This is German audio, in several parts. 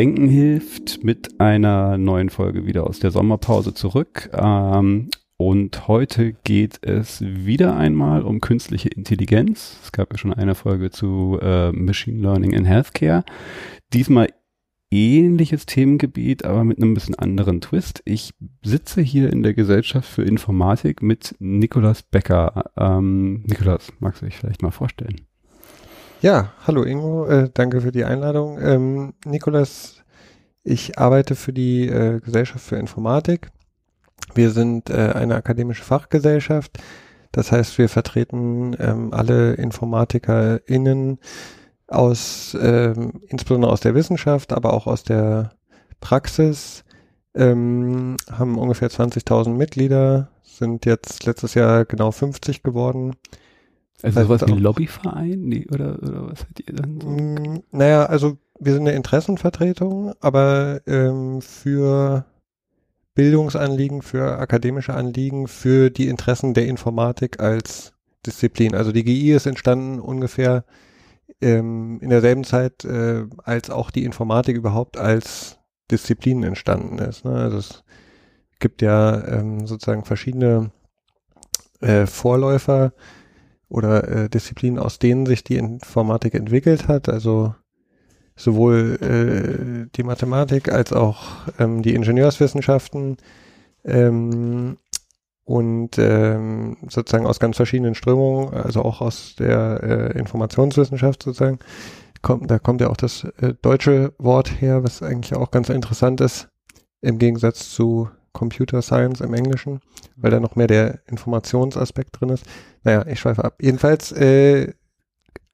Denken hilft mit einer neuen Folge wieder aus der Sommerpause zurück. Ähm, und heute geht es wieder einmal um künstliche Intelligenz. Es gab ja schon eine Folge zu äh, Machine Learning in Healthcare. Diesmal ähnliches Themengebiet, aber mit einem bisschen anderen Twist. Ich sitze hier in der Gesellschaft für Informatik mit Nikolas Becker. Ähm, Nikolas, magst du dich vielleicht mal vorstellen? Ja, hallo Ingo, äh, danke für die Einladung. Ähm, Nikolas, ich arbeite für die äh, Gesellschaft für Informatik. Wir sind äh, eine akademische Fachgesellschaft. Das heißt, wir vertreten ähm, alle InformatikerInnen aus, ähm, insbesondere aus der Wissenschaft, aber auch aus der Praxis, ähm, haben ungefähr 20.000 Mitglieder, sind jetzt letztes Jahr genau 50 geworden also sowas wie Lobbyverein? Nee, oder, oder was hat ihr dann so? Mm, naja, also wir sind eine Interessenvertretung, aber ähm, für Bildungsanliegen, für akademische Anliegen, für die Interessen der Informatik als Disziplin. Also die GI ist entstanden ungefähr ähm, in derselben Zeit, äh, als auch die Informatik überhaupt als Disziplin entstanden ist. Ne? Also es gibt ja ähm, sozusagen verschiedene äh, Vorläufer, oder äh, Disziplinen, aus denen sich die Informatik entwickelt hat. Also sowohl äh, die Mathematik als auch ähm, die Ingenieurswissenschaften ähm, und ähm, sozusagen aus ganz verschiedenen Strömungen, also auch aus der äh, Informationswissenschaft sozusagen, kommt, da kommt ja auch das äh, deutsche Wort her, was eigentlich auch ganz interessant ist, im Gegensatz zu Computer Science im Englischen, weil da noch mehr der Informationsaspekt drin ist. Naja, ich schweife ab. Jedenfalls äh,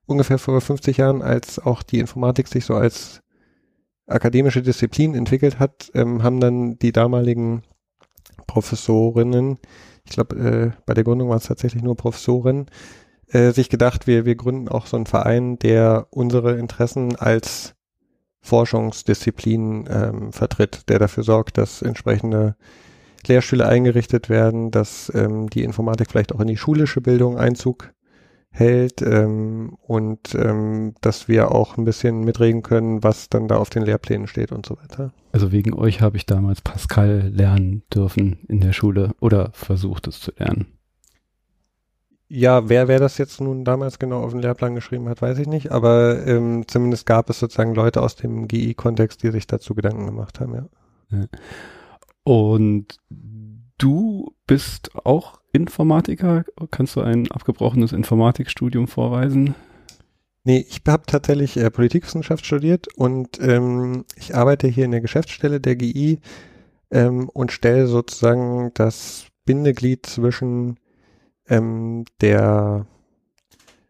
ungefähr vor 50 Jahren, als auch die Informatik sich so als akademische Disziplin entwickelt hat, ähm, haben dann die damaligen Professorinnen, ich glaube, äh, bei der Gründung waren es tatsächlich nur Professorinnen, äh, sich gedacht, wir, wir gründen auch so einen Verein, der unsere Interessen als Forschungsdisziplin ähm, vertritt, der dafür sorgt, dass entsprechende Lehrstühle eingerichtet werden, dass ähm, die Informatik vielleicht auch in die schulische Bildung Einzug hält ähm, und ähm, dass wir auch ein bisschen mitreden können, was dann da auf den Lehrplänen steht und so weiter. Also wegen euch habe ich damals Pascal lernen dürfen in der Schule oder versucht es zu lernen. Ja, wer, wer das jetzt nun damals genau auf den Lehrplan geschrieben hat, weiß ich nicht, aber ähm, zumindest gab es sozusagen Leute aus dem GI-Kontext, die sich dazu Gedanken gemacht haben, ja. ja. Und du bist auch Informatiker? Kannst du ein abgebrochenes Informatikstudium vorweisen? Nee, ich habe tatsächlich äh, Politikwissenschaft studiert und ähm, ich arbeite hier in der Geschäftsstelle der GI ähm, und stelle sozusagen das Bindeglied zwischen ähm, der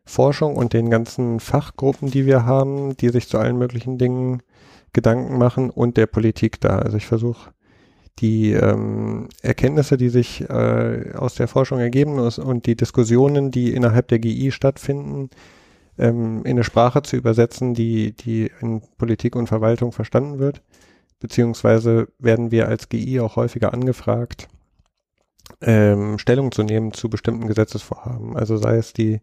Forschung und den ganzen Fachgruppen, die wir haben, die sich zu allen möglichen Dingen Gedanken machen und der Politik da. Also ich versuche die ähm, Erkenntnisse, die sich äh, aus der Forschung ergeben und die Diskussionen, die innerhalb der GI stattfinden, ähm, in eine Sprache zu übersetzen, die, die in Politik und Verwaltung verstanden wird. Beziehungsweise werden wir als GI auch häufiger angefragt, ähm, Stellung zu nehmen zu bestimmten Gesetzesvorhaben. Also sei es die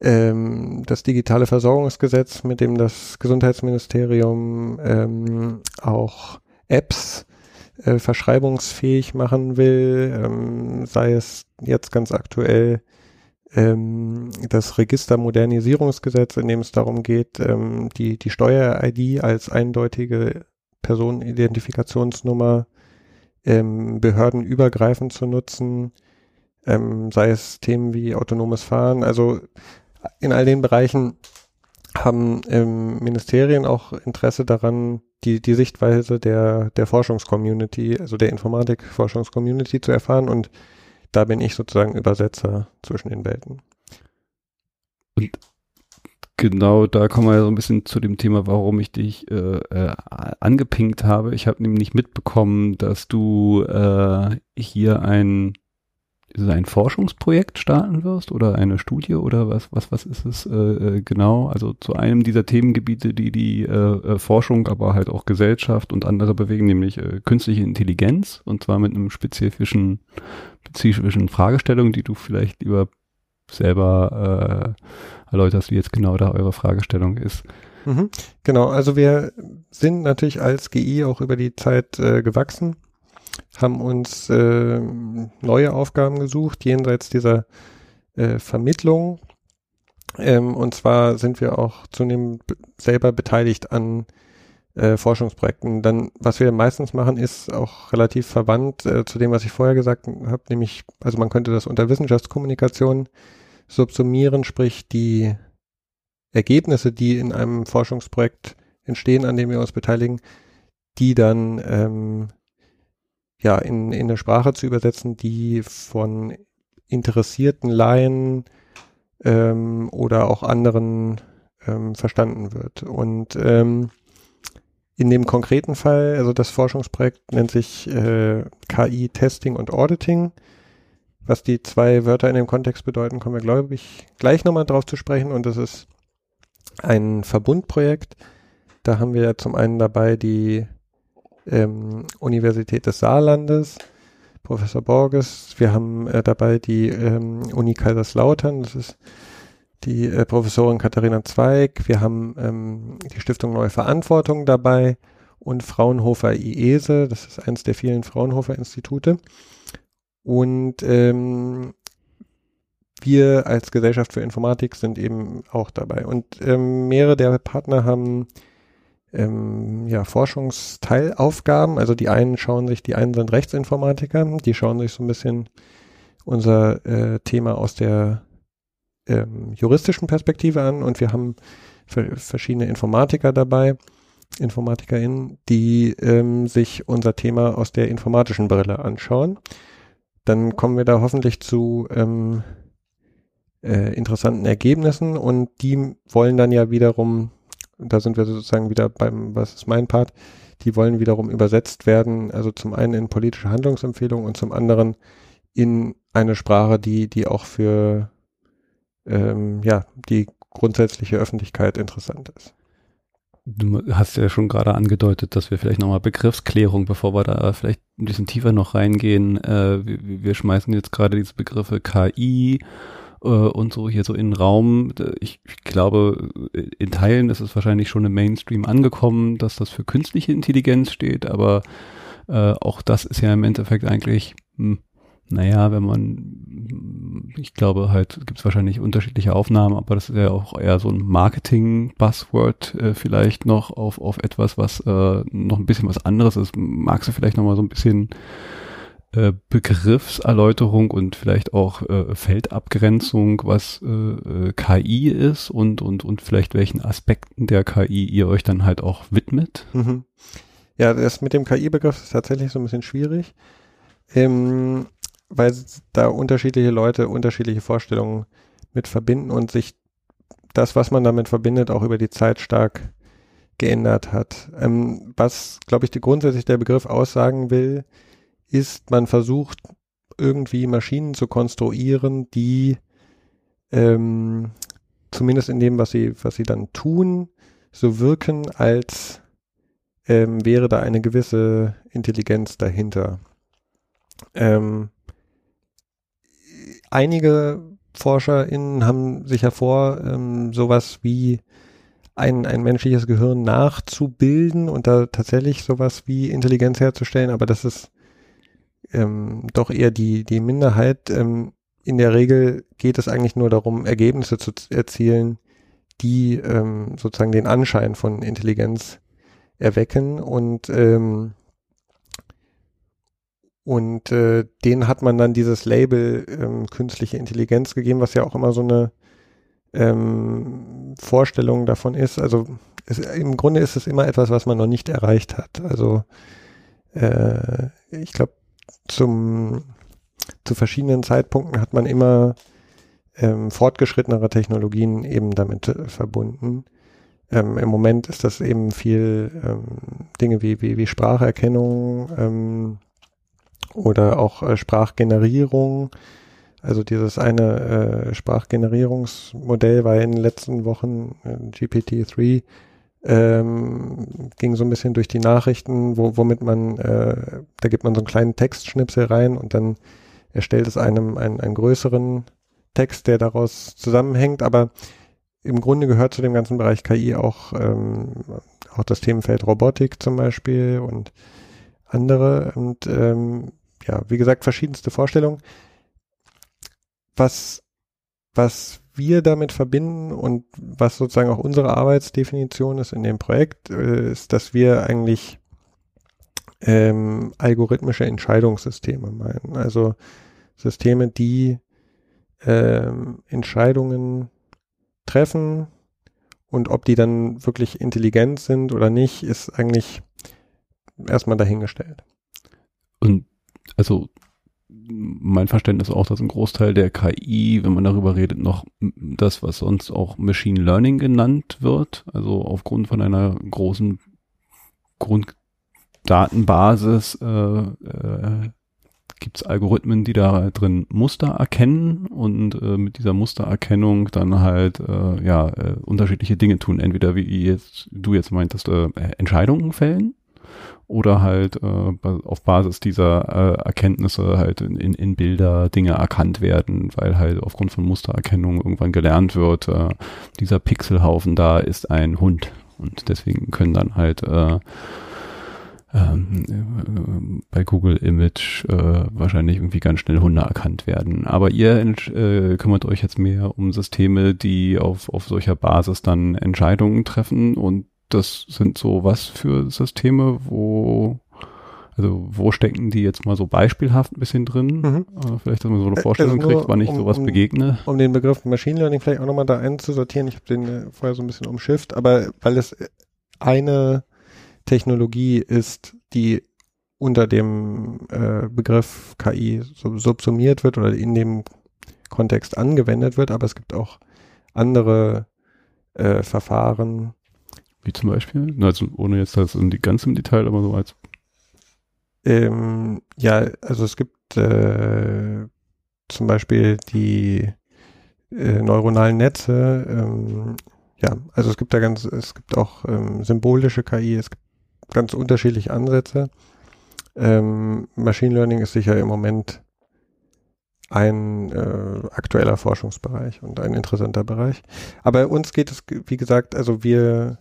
ähm, das digitale Versorgungsgesetz, mit dem das Gesundheitsministerium ähm, auch Apps äh, verschreibungsfähig machen will, ähm, sei es jetzt ganz aktuell ähm, das Registermodernisierungsgesetz, in dem es darum geht, ähm, die, die Steuer-ID als eindeutige Personenidentifikationsnummer ähm, behördenübergreifend zu nutzen, ähm, sei es Themen wie autonomes Fahren. Also in all den Bereichen haben ähm, Ministerien auch Interesse daran, die, die Sichtweise der, der Forschungscommunity, also der Informatik-Forschungscommunity zu erfahren und da bin ich sozusagen Übersetzer zwischen den Welten. Und genau da kommen wir ja so ein bisschen zu dem Thema, warum ich dich äh, äh, angepinkt habe. Ich habe nämlich mitbekommen, dass du äh, hier ein ein Forschungsprojekt starten wirst oder eine Studie oder was, was, was ist es äh, äh, genau? Also zu einem dieser Themengebiete, die die äh, äh, Forschung, aber halt auch Gesellschaft und andere bewegen, nämlich äh, künstliche Intelligenz und zwar mit einem spezifischen, spezifischen Fragestellung, die du vielleicht lieber selber äh, erläuterst, wie jetzt genau da eure Fragestellung ist. Mhm, genau, also wir sind natürlich als GI auch über die Zeit äh, gewachsen haben uns äh, neue Aufgaben gesucht, jenseits dieser äh, Vermittlung. Ähm, und zwar sind wir auch zunehmend selber beteiligt an äh, Forschungsprojekten. Dann, was wir meistens machen, ist auch relativ verwandt äh, zu dem, was ich vorher gesagt habe, nämlich, also man könnte das unter Wissenschaftskommunikation subsumieren, sprich die Ergebnisse, die in einem Forschungsprojekt entstehen, an dem wir uns beteiligen, die dann ähm, ja, in, in eine Sprache zu übersetzen, die von interessierten Laien ähm, oder auch anderen ähm, verstanden wird. Und ähm, in dem konkreten Fall, also das Forschungsprojekt nennt sich äh, KI Testing und Auditing. Was die zwei Wörter in dem Kontext bedeuten, kommen wir, glaube ich, gleich nochmal drauf zu sprechen. Und das ist ein Verbundprojekt. Da haben wir zum einen dabei die ähm, Universität des Saarlandes, Professor Borges. Wir haben äh, dabei die ähm, Uni Kaiserslautern, das ist die äh, Professorin Katharina Zweig. Wir haben ähm, die Stiftung Neue Verantwortung dabei und Fraunhofer IESE, das ist eines der vielen Fraunhofer Institute. Und ähm, wir als Gesellschaft für Informatik sind eben auch dabei. Und ähm, mehrere der Partner haben ähm, ja, Forschungsteilaufgaben. Also die einen schauen sich, die einen sind Rechtsinformatiker, die schauen sich so ein bisschen unser äh, Thema aus der ähm, juristischen Perspektive an und wir haben verschiedene Informatiker dabei, InformatikerInnen, die ähm, sich unser Thema aus der informatischen Brille anschauen. Dann kommen wir da hoffentlich zu ähm, äh, interessanten Ergebnissen und die wollen dann ja wiederum da sind wir sozusagen wieder beim, was ist mein Part, die wollen wiederum übersetzt werden, also zum einen in politische Handlungsempfehlungen und zum anderen in eine Sprache, die, die auch für ähm, ja, die grundsätzliche Öffentlichkeit interessant ist. Du hast ja schon gerade angedeutet, dass wir vielleicht nochmal Begriffsklärung, bevor wir da vielleicht ein bisschen tiefer noch reingehen, äh, wir, wir schmeißen jetzt gerade diese Begriffe KI, äh, und so hier so in den Raum. Ich, ich, glaube, in Teilen ist es wahrscheinlich schon im Mainstream angekommen, dass das für künstliche Intelligenz steht, aber äh, auch das ist ja im Endeffekt eigentlich, hm, naja, wenn man, ich glaube halt, gibt es wahrscheinlich unterschiedliche Aufnahmen, aber das ist ja auch eher so ein Marketing-Buzzword äh, vielleicht noch auf, auf etwas, was äh, noch ein bisschen was anderes ist. Magst du vielleicht noch mal so ein bisschen äh, Begriffserläuterung und vielleicht auch äh, Feldabgrenzung, was äh, äh KI ist und, und, und vielleicht welchen Aspekten der KI ihr euch dann halt auch widmet? Mhm. Ja, das mit dem KI-Begriff ist tatsächlich so ein bisschen schwierig, ähm, weil da unterschiedliche Leute unterschiedliche Vorstellungen mit verbinden und sich das, was man damit verbindet, auch über die Zeit stark geändert hat. Ähm, was, glaube ich, die grundsätzlich der Begriff aussagen will, ist, man versucht irgendwie Maschinen zu konstruieren, die ähm, zumindest in dem, was sie, was sie dann tun, so wirken, als ähm, wäre da eine gewisse Intelligenz dahinter. Ähm, einige ForscherInnen haben sich hervor ähm, sowas wie ein, ein menschliches Gehirn nachzubilden und da tatsächlich sowas wie Intelligenz herzustellen, aber das ist ähm, doch eher die, die Minderheit. Ähm, in der Regel geht es eigentlich nur darum, Ergebnisse zu erzielen, die ähm, sozusagen den Anschein von Intelligenz erwecken und ähm, und äh, denen hat man dann dieses Label ähm, künstliche Intelligenz gegeben, was ja auch immer so eine ähm, Vorstellung davon ist. Also es, im Grunde ist es immer etwas, was man noch nicht erreicht hat. Also äh, ich glaube, zum zu verschiedenen Zeitpunkten hat man immer ähm, fortgeschrittenere Technologien eben damit äh, verbunden. Ähm, Im Moment ist das eben viel ähm, Dinge wie, wie, wie Spracherkennung ähm, oder auch äh, Sprachgenerierung. Also dieses eine äh, Sprachgenerierungsmodell war in den letzten Wochen äh, GPT-3 ähm, ging so ein bisschen durch die Nachrichten, wo, womit man, äh, da gibt man so einen kleinen Textschnipsel rein und dann erstellt es einem einen, einen größeren Text, der daraus zusammenhängt, aber im Grunde gehört zu dem ganzen Bereich KI auch, ähm, auch das Themenfeld Robotik zum Beispiel und andere und ähm, ja, wie gesagt, verschiedenste Vorstellungen. Was, was wir damit verbinden und was sozusagen auch unsere Arbeitsdefinition ist in dem Projekt, äh, ist, dass wir eigentlich ähm, algorithmische Entscheidungssysteme meinen. Also Systeme, die ähm, Entscheidungen treffen und ob die dann wirklich intelligent sind oder nicht, ist eigentlich erstmal dahingestellt. Und also mein Verständnis auch, dass ein Großteil der KI, wenn man darüber redet, noch das, was sonst auch Machine Learning genannt wird, also aufgrund von einer großen Grunddatenbasis äh, äh, gibt es Algorithmen, die da drin Muster erkennen und äh, mit dieser Mustererkennung dann halt äh, ja äh, unterschiedliche Dinge tun. Entweder wie jetzt du jetzt meintest, äh, Entscheidungen fällen oder halt äh, auf Basis dieser äh, Erkenntnisse halt in, in, in Bilder Dinge erkannt werden, weil halt aufgrund von Mustererkennung irgendwann gelernt wird, äh, dieser Pixelhaufen da ist ein Hund und deswegen können dann halt äh, ähm, äh, bei Google Image äh, wahrscheinlich irgendwie ganz schnell Hunde erkannt werden. Aber ihr äh, kümmert euch jetzt mehr um Systeme, die auf, auf solcher Basis dann Entscheidungen treffen und das sind so was für Systeme, wo also wo stecken die jetzt mal so beispielhaft ein bisschen drin? Mhm. Äh, vielleicht, dass man so eine Vorstellung also kriegt, wann ich um, sowas begegne. Um den Begriff Machine Learning vielleicht auch nochmal da einzusortieren, ich habe den äh, vorher so ein bisschen umschifft, aber weil es eine Technologie ist, die unter dem äh, Begriff KI subsumiert wird oder in dem Kontext angewendet wird, aber es gibt auch andere äh, Verfahren. Wie zum Beispiel? Also ohne jetzt das in die ganz im Detail, aber so als. Ähm, ja, also es gibt äh, zum Beispiel die äh, neuronalen Netze. Ähm, ja, also es gibt da ganz, es gibt auch ähm, symbolische KI, es gibt ganz unterschiedliche Ansätze. Ähm, Machine Learning ist sicher im Moment ein äh, aktueller Forschungsbereich und ein interessanter Bereich. Aber uns geht es, wie gesagt, also wir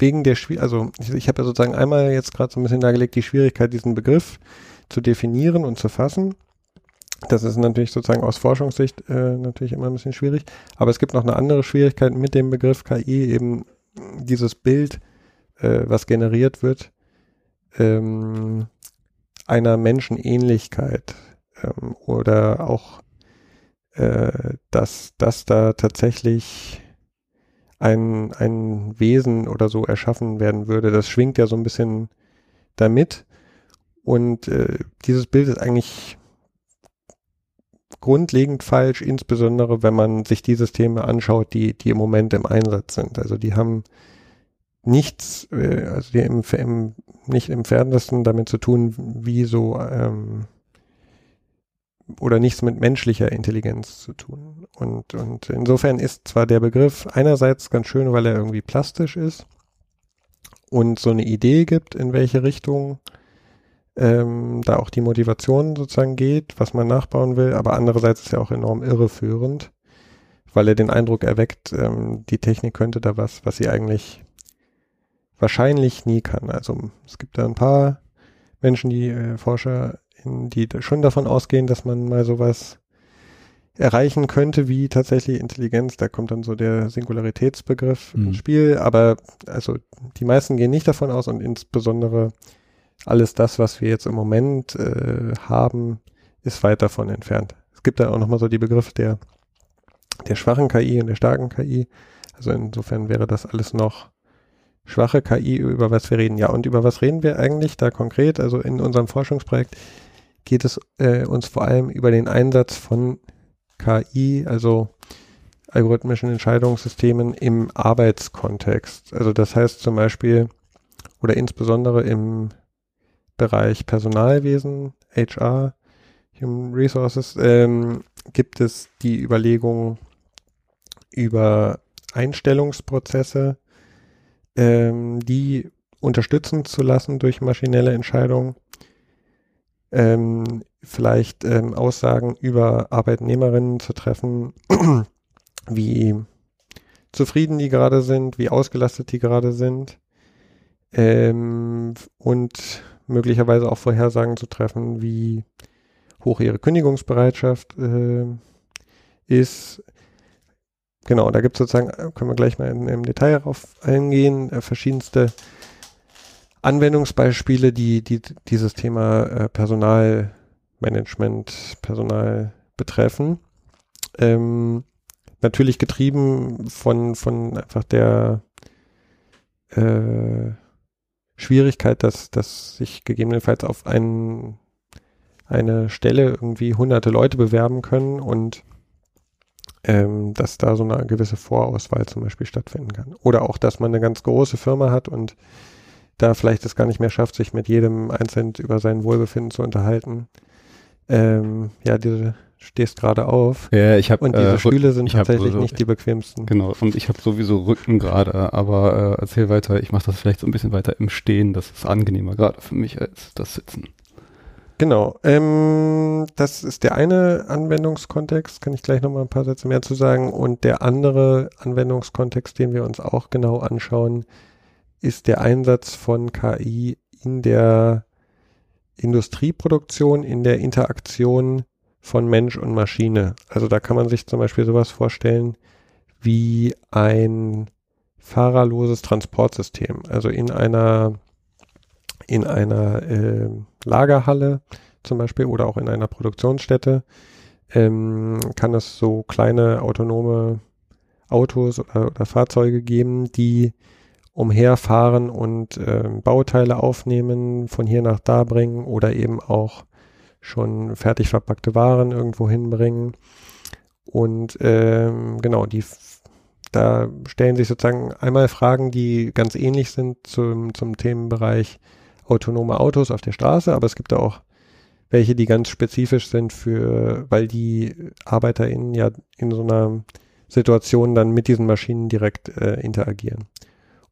wegen der Schwierigkeit, also ich, ich habe ja sozusagen einmal jetzt gerade so ein bisschen dargelegt, die Schwierigkeit, diesen Begriff zu definieren und zu fassen. Das ist natürlich sozusagen aus Forschungssicht äh, natürlich immer ein bisschen schwierig. Aber es gibt noch eine andere Schwierigkeit mit dem Begriff KI, eben dieses Bild, äh, was generiert wird, ähm, einer Menschenähnlichkeit ähm, oder auch, äh, dass, dass da tatsächlich ein, ein Wesen oder so erschaffen werden würde, das schwingt ja so ein bisschen damit. Und äh, dieses Bild ist eigentlich grundlegend falsch, insbesondere wenn man sich die Systeme anschaut, die, die im Moment im Einsatz sind. Also die haben nichts, äh, also die im, im, nicht im Fernsten damit zu tun, wie so ähm, oder nichts mit menschlicher Intelligenz zu tun. Und, und insofern ist zwar der Begriff einerseits ganz schön, weil er irgendwie plastisch ist und so eine Idee gibt, in welche Richtung ähm, da auch die Motivation sozusagen geht, was man nachbauen will, aber andererseits ist er auch enorm irreführend, weil er den Eindruck erweckt, ähm, die Technik könnte da was, was sie eigentlich wahrscheinlich nie kann. Also es gibt da ein paar Menschen, die äh, Forscher, die schon davon ausgehen, dass man mal sowas erreichen könnte, wie tatsächlich Intelligenz. Da kommt dann so der Singularitätsbegriff mhm. ins Spiel, aber also die meisten gehen nicht davon aus und insbesondere alles das, was wir jetzt im Moment äh, haben, ist weit davon entfernt. Es gibt da auch nochmal so die Begriffe der, der schwachen KI und der starken KI. Also insofern wäre das alles noch schwache KI, über was wir reden. Ja, und über was reden wir eigentlich da konkret? Also in unserem Forschungsprojekt geht es äh, uns vor allem über den Einsatz von KI, also algorithmischen Entscheidungssystemen im Arbeitskontext. Also das heißt zum Beispiel oder insbesondere im Bereich Personalwesen, HR, Human Resources, ähm, gibt es die Überlegung über Einstellungsprozesse, ähm, die unterstützen zu lassen durch maschinelle Entscheidungen, ähm, vielleicht ähm, Aussagen über Arbeitnehmerinnen zu treffen, wie zufrieden die gerade sind, wie ausgelastet die gerade sind ähm, und möglicherweise auch Vorhersagen zu treffen, wie hoch ihre Kündigungsbereitschaft äh, ist. Genau, da gibt es sozusagen, äh, können wir gleich mal im Detail darauf eingehen, äh, verschiedenste Anwendungsbeispiele, die, die dieses Thema äh, Personalmanagement, Personal betreffen. Ähm, natürlich getrieben von, von einfach der äh, Schwierigkeit, dass, dass sich gegebenenfalls auf einen, eine Stelle irgendwie hunderte Leute bewerben können und ähm, dass da so eine gewisse Vorauswahl zum Beispiel stattfinden kann. Oder auch, dass man eine ganz große Firma hat und da vielleicht es gar nicht mehr schafft, sich mit jedem Einzelnen über sein Wohlbefinden zu unterhalten. Ähm, ja, diese stehst gerade auf. Ja, ich habe und diese äh, Stühle sind tatsächlich so, nicht die bequemsten. Genau, und ich habe sowieso Rücken gerade, aber äh, erzähl weiter, ich mache das vielleicht so ein bisschen weiter im Stehen, das ist angenehmer gerade für mich als das Sitzen. Genau, ähm, das ist der eine Anwendungskontext, kann ich gleich nochmal ein paar Sätze mehr zu sagen. Und der andere Anwendungskontext, den wir uns auch genau anschauen, ist der Einsatz von KI in der Industrieproduktion, in der Interaktion von Mensch und Maschine. Also da kann man sich zum Beispiel sowas vorstellen wie ein fahrerloses Transportsystem. Also in einer in einer äh, Lagerhalle zum Beispiel oder auch in einer Produktionsstätte ähm, kann es so kleine autonome Autos oder, oder Fahrzeuge geben, die umherfahren und äh, Bauteile aufnehmen, von hier nach da bringen oder eben auch schon fertig verpackte Waren irgendwo hinbringen. Und ähm, genau, die da stellen sich sozusagen einmal Fragen, die ganz ähnlich sind zum, zum Themenbereich autonome Autos auf der Straße, aber es gibt auch welche, die ganz spezifisch sind für, weil die ArbeiterInnen ja in so einer Situation dann mit diesen Maschinen direkt äh, interagieren.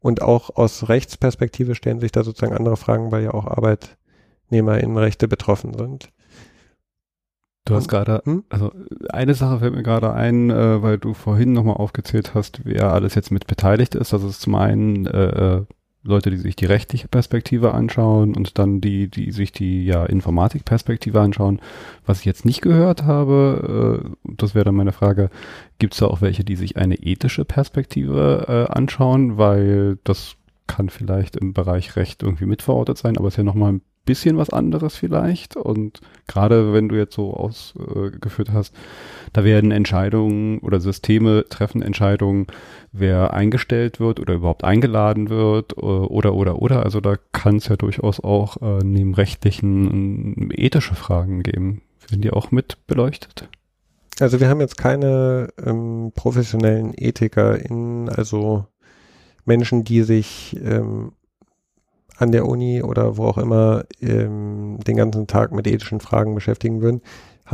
Und auch aus Rechtsperspektive stellen sich da sozusagen andere Fragen, weil ja auch ArbeitnehmerInnenrechte betroffen sind. Du hast gerade, hm? also eine Sache fällt mir gerade ein, äh, weil du vorhin nochmal aufgezählt hast, wer alles jetzt mit beteiligt ist. Das ist zum einen äh, äh, Leute, die sich die rechtliche Perspektive anschauen und dann die, die sich die ja Informatikperspektive anschauen. Was ich jetzt nicht gehört habe, äh, das wäre dann meine Frage, gibt es da auch welche, die sich eine ethische Perspektive äh, anschauen, weil das kann vielleicht im Bereich Recht irgendwie mitverortet sein, aber es ist ja nochmal ein bisschen was anderes vielleicht. Und gerade wenn du jetzt so ausgeführt hast, da werden Entscheidungen oder Systeme treffen Entscheidungen, wer eingestellt wird oder überhaupt eingeladen wird äh, oder oder oder. Also da kann es ja durchaus auch äh, neben rechtlichen äh, ethische Fragen geben. Werden die auch mit beleuchtet? Also wir haben jetzt keine ähm, professionellen Ethiker in, also Menschen, die sich ähm, an der Uni oder wo auch immer ähm, den ganzen Tag mit ethischen Fragen beschäftigen würden.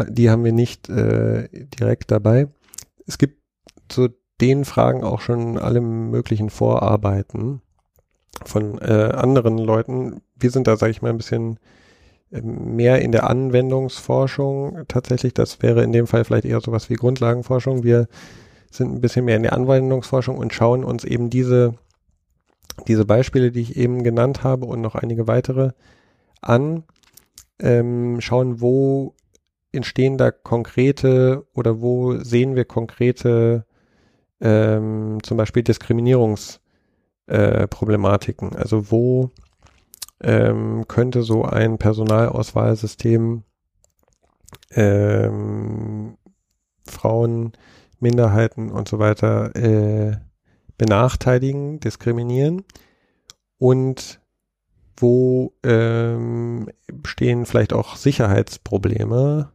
Die haben wir nicht äh, direkt dabei. Es gibt zu den Fragen auch schon alle möglichen Vorarbeiten von äh, anderen Leuten. Wir sind da, sage ich mal, ein bisschen ähm, mehr in der Anwendungsforschung tatsächlich. Das wäre in dem Fall vielleicht eher sowas wie Grundlagenforschung. Wir sind ein bisschen mehr in der Anwendungsforschung und schauen uns eben diese diese Beispiele, die ich eben genannt habe und noch einige weitere an, ähm, schauen, wo entstehen da konkrete oder wo sehen wir konkrete ähm, zum Beispiel Diskriminierungsproblematiken. Äh, also wo ähm, könnte so ein Personalauswahlsystem ähm, Frauen, Minderheiten und so weiter äh, benachteiligen, diskriminieren und wo ähm, stehen vielleicht auch Sicherheitsprobleme.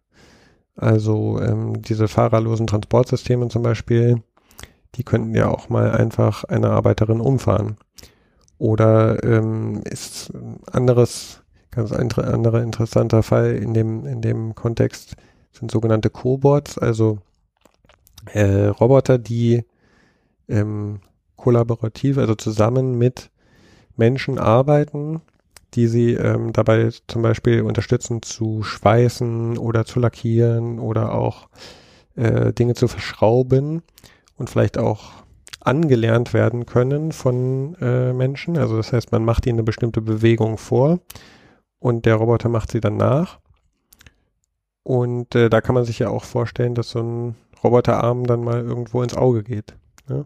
Also ähm, diese fahrerlosen Transportsysteme zum Beispiel, die könnten ja auch mal einfach eine Arbeiterin umfahren. Oder ähm, ist ein anderes, ganz ein anderer interessanter Fall in dem, in dem Kontext sind sogenannte Cobots, also äh, Roboter, die ähm, kollaborativ, also zusammen mit Menschen arbeiten, die sie ähm, dabei zum Beispiel unterstützen zu schweißen oder zu lackieren oder auch äh, Dinge zu verschrauben und vielleicht auch angelernt werden können von äh, Menschen. Also das heißt, man macht ihnen eine bestimmte Bewegung vor und der Roboter macht sie dann nach. Und äh, da kann man sich ja auch vorstellen, dass so ein Roboterarm dann mal irgendwo ins Auge geht. Ja?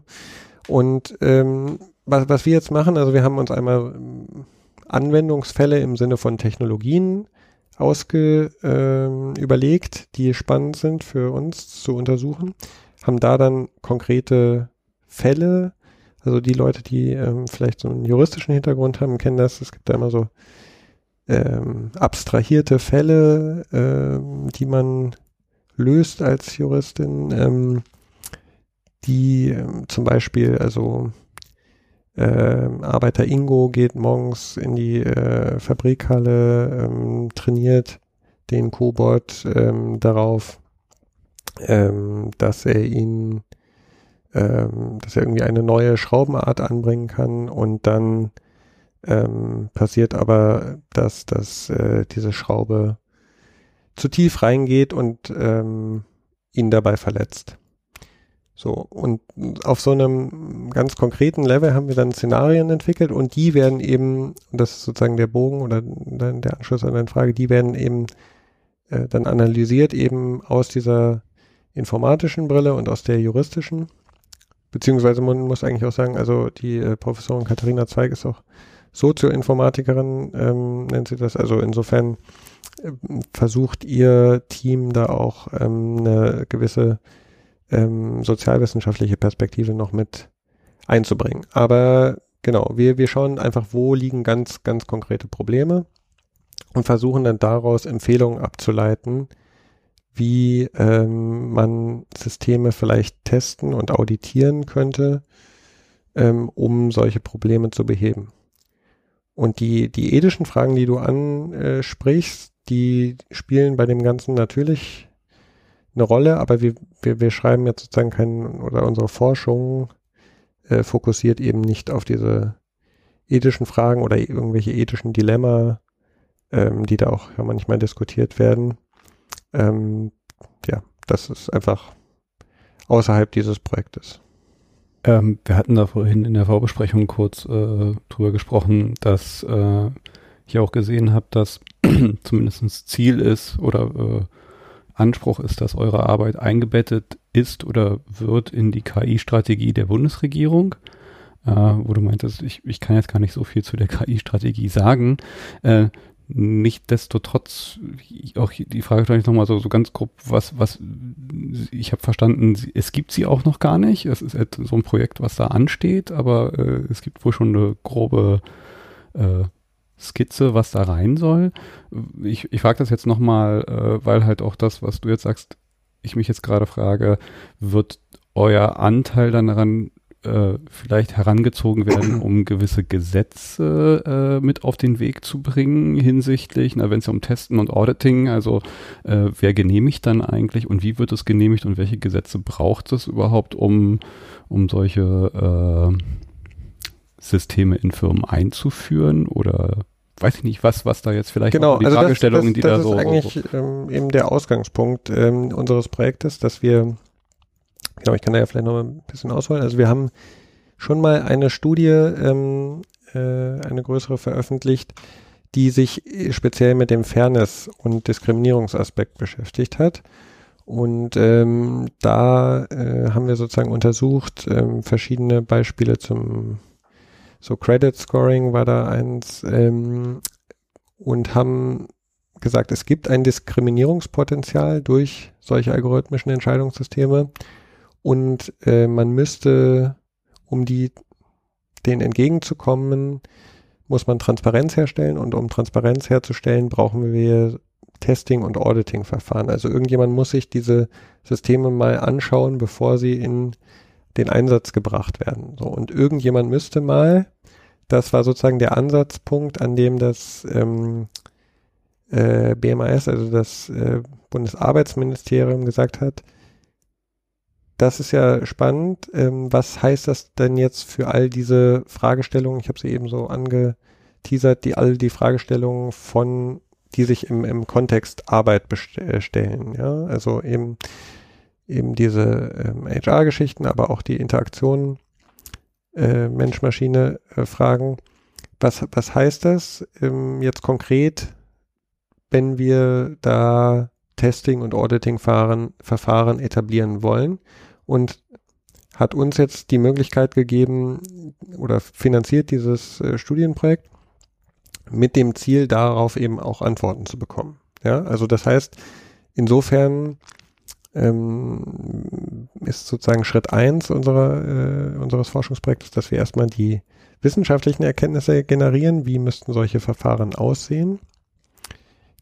Und ähm, was, was wir jetzt machen, also wir haben uns einmal ähm, Anwendungsfälle im Sinne von Technologien ausge, ähm, überlegt, die spannend sind für uns zu untersuchen, haben da dann konkrete Fälle, also die Leute, die ähm, vielleicht so einen juristischen Hintergrund haben, kennen das. Es gibt da immer so ähm, abstrahierte Fälle, ähm, die man löst als Juristin, ähm, die ähm, zum Beispiel, also äh, Arbeiter Ingo geht morgens in die äh, Fabrikhalle, ähm, trainiert den Cobot ähm, darauf, ähm, dass er ihn, ähm, dass er irgendwie eine neue Schraubenart anbringen kann und dann ähm, passiert aber, dass, dass äh, diese Schraube zu tief reingeht und ähm, ihn dabei verletzt. So, und auf so einem ganz konkreten Level haben wir dann Szenarien entwickelt und die werden eben, das ist sozusagen der Bogen oder der Anschluss an deine Frage, die werden eben äh, dann analysiert eben aus dieser informatischen Brille und aus der juristischen. Beziehungsweise man muss eigentlich auch sagen, also die äh, Professorin Katharina Zweig ist auch Sozioinformatikerin, ähm, nennt sie das. Also insofern äh, versucht ihr Team da auch ähm, eine gewisse ähm, sozialwissenschaftliche Perspektive noch mit einzubringen. Aber genau, wir, wir schauen einfach, wo liegen ganz, ganz konkrete Probleme und versuchen dann daraus Empfehlungen abzuleiten, wie ähm, man Systeme vielleicht testen und auditieren könnte, ähm, um solche Probleme zu beheben. Und die, die ethischen Fragen, die du ansprichst, die spielen bei dem Ganzen natürlich eine Rolle, aber wir, wir, wir schreiben jetzt sozusagen keinen, oder unsere Forschung äh, fokussiert eben nicht auf diese ethischen Fragen oder irgendwelche ethischen Dilemma, ähm, die da auch ja, manchmal diskutiert werden. Ähm, ja, das ist einfach außerhalb dieses Projektes. Ähm, wir hatten da vorhin in der Vorbesprechung kurz äh, drüber gesprochen, dass äh, ich auch gesehen habe, dass zumindest Ziel ist oder äh, Anspruch ist, dass eure Arbeit eingebettet ist oder wird in die KI-Strategie der Bundesregierung. Äh, wo du meintest, ich, ich kann jetzt gar nicht so viel zu der KI-Strategie sagen. Äh, Nichtsdestotrotz, auch die Frage stelle ich nochmal so, so ganz grob, was, was, ich habe verstanden, es gibt sie auch noch gar nicht. Es ist halt so ein Projekt, was da ansteht, aber äh, es gibt wohl schon eine grobe äh, Skizze, was da rein soll. Ich, ich frage das jetzt nochmal, äh, weil halt auch das, was du jetzt sagst, ich mich jetzt gerade frage, wird euer Anteil dann daran äh, vielleicht herangezogen werden, um gewisse Gesetze äh, mit auf den Weg zu bringen hinsichtlich, wenn es um Testen und Auditing, also äh, wer genehmigt dann eigentlich und wie wird es genehmigt und welche Gesetze braucht es überhaupt, um, um solche äh, Systeme in Firmen einzuführen oder weiß ich nicht, was, was da jetzt vielleicht genau, die also Fragestellungen, das, das, die das da so. Das ist eigentlich. Ähm, eben der Ausgangspunkt ähm, unseres Projektes, dass wir Genau, ich kann da ja vielleicht noch ein bisschen ausholen. Also wir haben schon mal eine Studie, ähm, äh, eine größere veröffentlicht, die sich speziell mit dem Fairness- und Diskriminierungsaspekt beschäftigt hat. Und ähm, da äh, haben wir sozusagen untersucht ähm, verschiedene Beispiele zum so Credit Scoring war da eins ähm, und haben gesagt, es gibt ein Diskriminierungspotenzial durch solche algorithmischen Entscheidungssysteme und äh, man müsste, um die denen entgegenzukommen, muss man Transparenz herstellen und um Transparenz herzustellen, brauchen wir Testing- und Auditing-Verfahren. Also irgendjemand muss sich diese Systeme mal anschauen, bevor sie in den Einsatz gebracht werden. So, und irgendjemand müsste mal, das war sozusagen der Ansatzpunkt, an dem das ähm, äh, BMAS, also das äh, Bundesarbeitsministerium, gesagt hat, das ist ja spannend. Ähm, was heißt das denn jetzt für all diese Fragestellungen? Ich habe sie eben so angeteasert, die all die Fragestellungen von, die sich im, im Kontext Arbeit äh, stellen. Ja, also eben eben diese ähm, HR-Geschichten, aber auch die Interaktionen äh, Mensch-Maschine-Fragen. Äh, was, was heißt das ähm, jetzt konkret, wenn wir da Testing- und Auditing-Verfahren etablieren wollen? Und hat uns jetzt die Möglichkeit gegeben oder finanziert dieses äh, Studienprojekt mit dem Ziel, darauf eben auch Antworten zu bekommen. Ja, also das heißt, insofern ähm, ist sozusagen Schritt eins unserer, äh, unseres Forschungsprojektes, dass wir erstmal die wissenschaftlichen Erkenntnisse generieren, wie müssten solche Verfahren aussehen,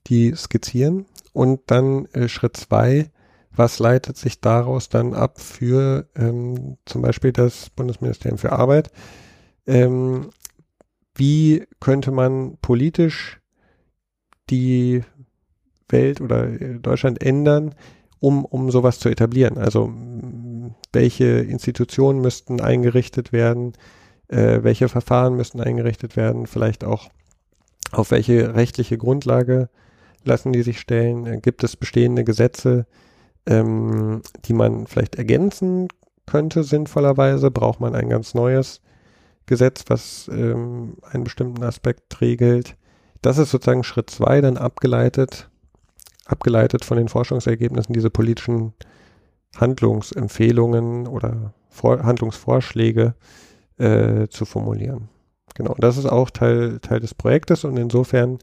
die skizzieren und dann äh, Schritt zwei, was leitet sich daraus dann ab für ähm, zum Beispiel das Bundesministerium für Arbeit, ähm, wie könnte man politisch die Welt oder äh, Deutschland ändern, um, um sowas zu etablieren. Also welche Institutionen müssten eingerichtet werden, äh, welche Verfahren müssten eingerichtet werden, vielleicht auch auf welche rechtliche Grundlage lassen die sich stellen, äh, gibt es bestehende Gesetze, ähm, die man vielleicht ergänzen könnte sinnvollerweise, braucht man ein ganz neues Gesetz, was ähm, einen bestimmten Aspekt regelt. Das ist sozusagen Schritt zwei, dann abgeleitet abgeleitet von den Forschungsergebnissen diese politischen Handlungsempfehlungen oder Vor Handlungsvorschläge äh, zu formulieren. Genau, das ist auch Teil, Teil des Projektes und insofern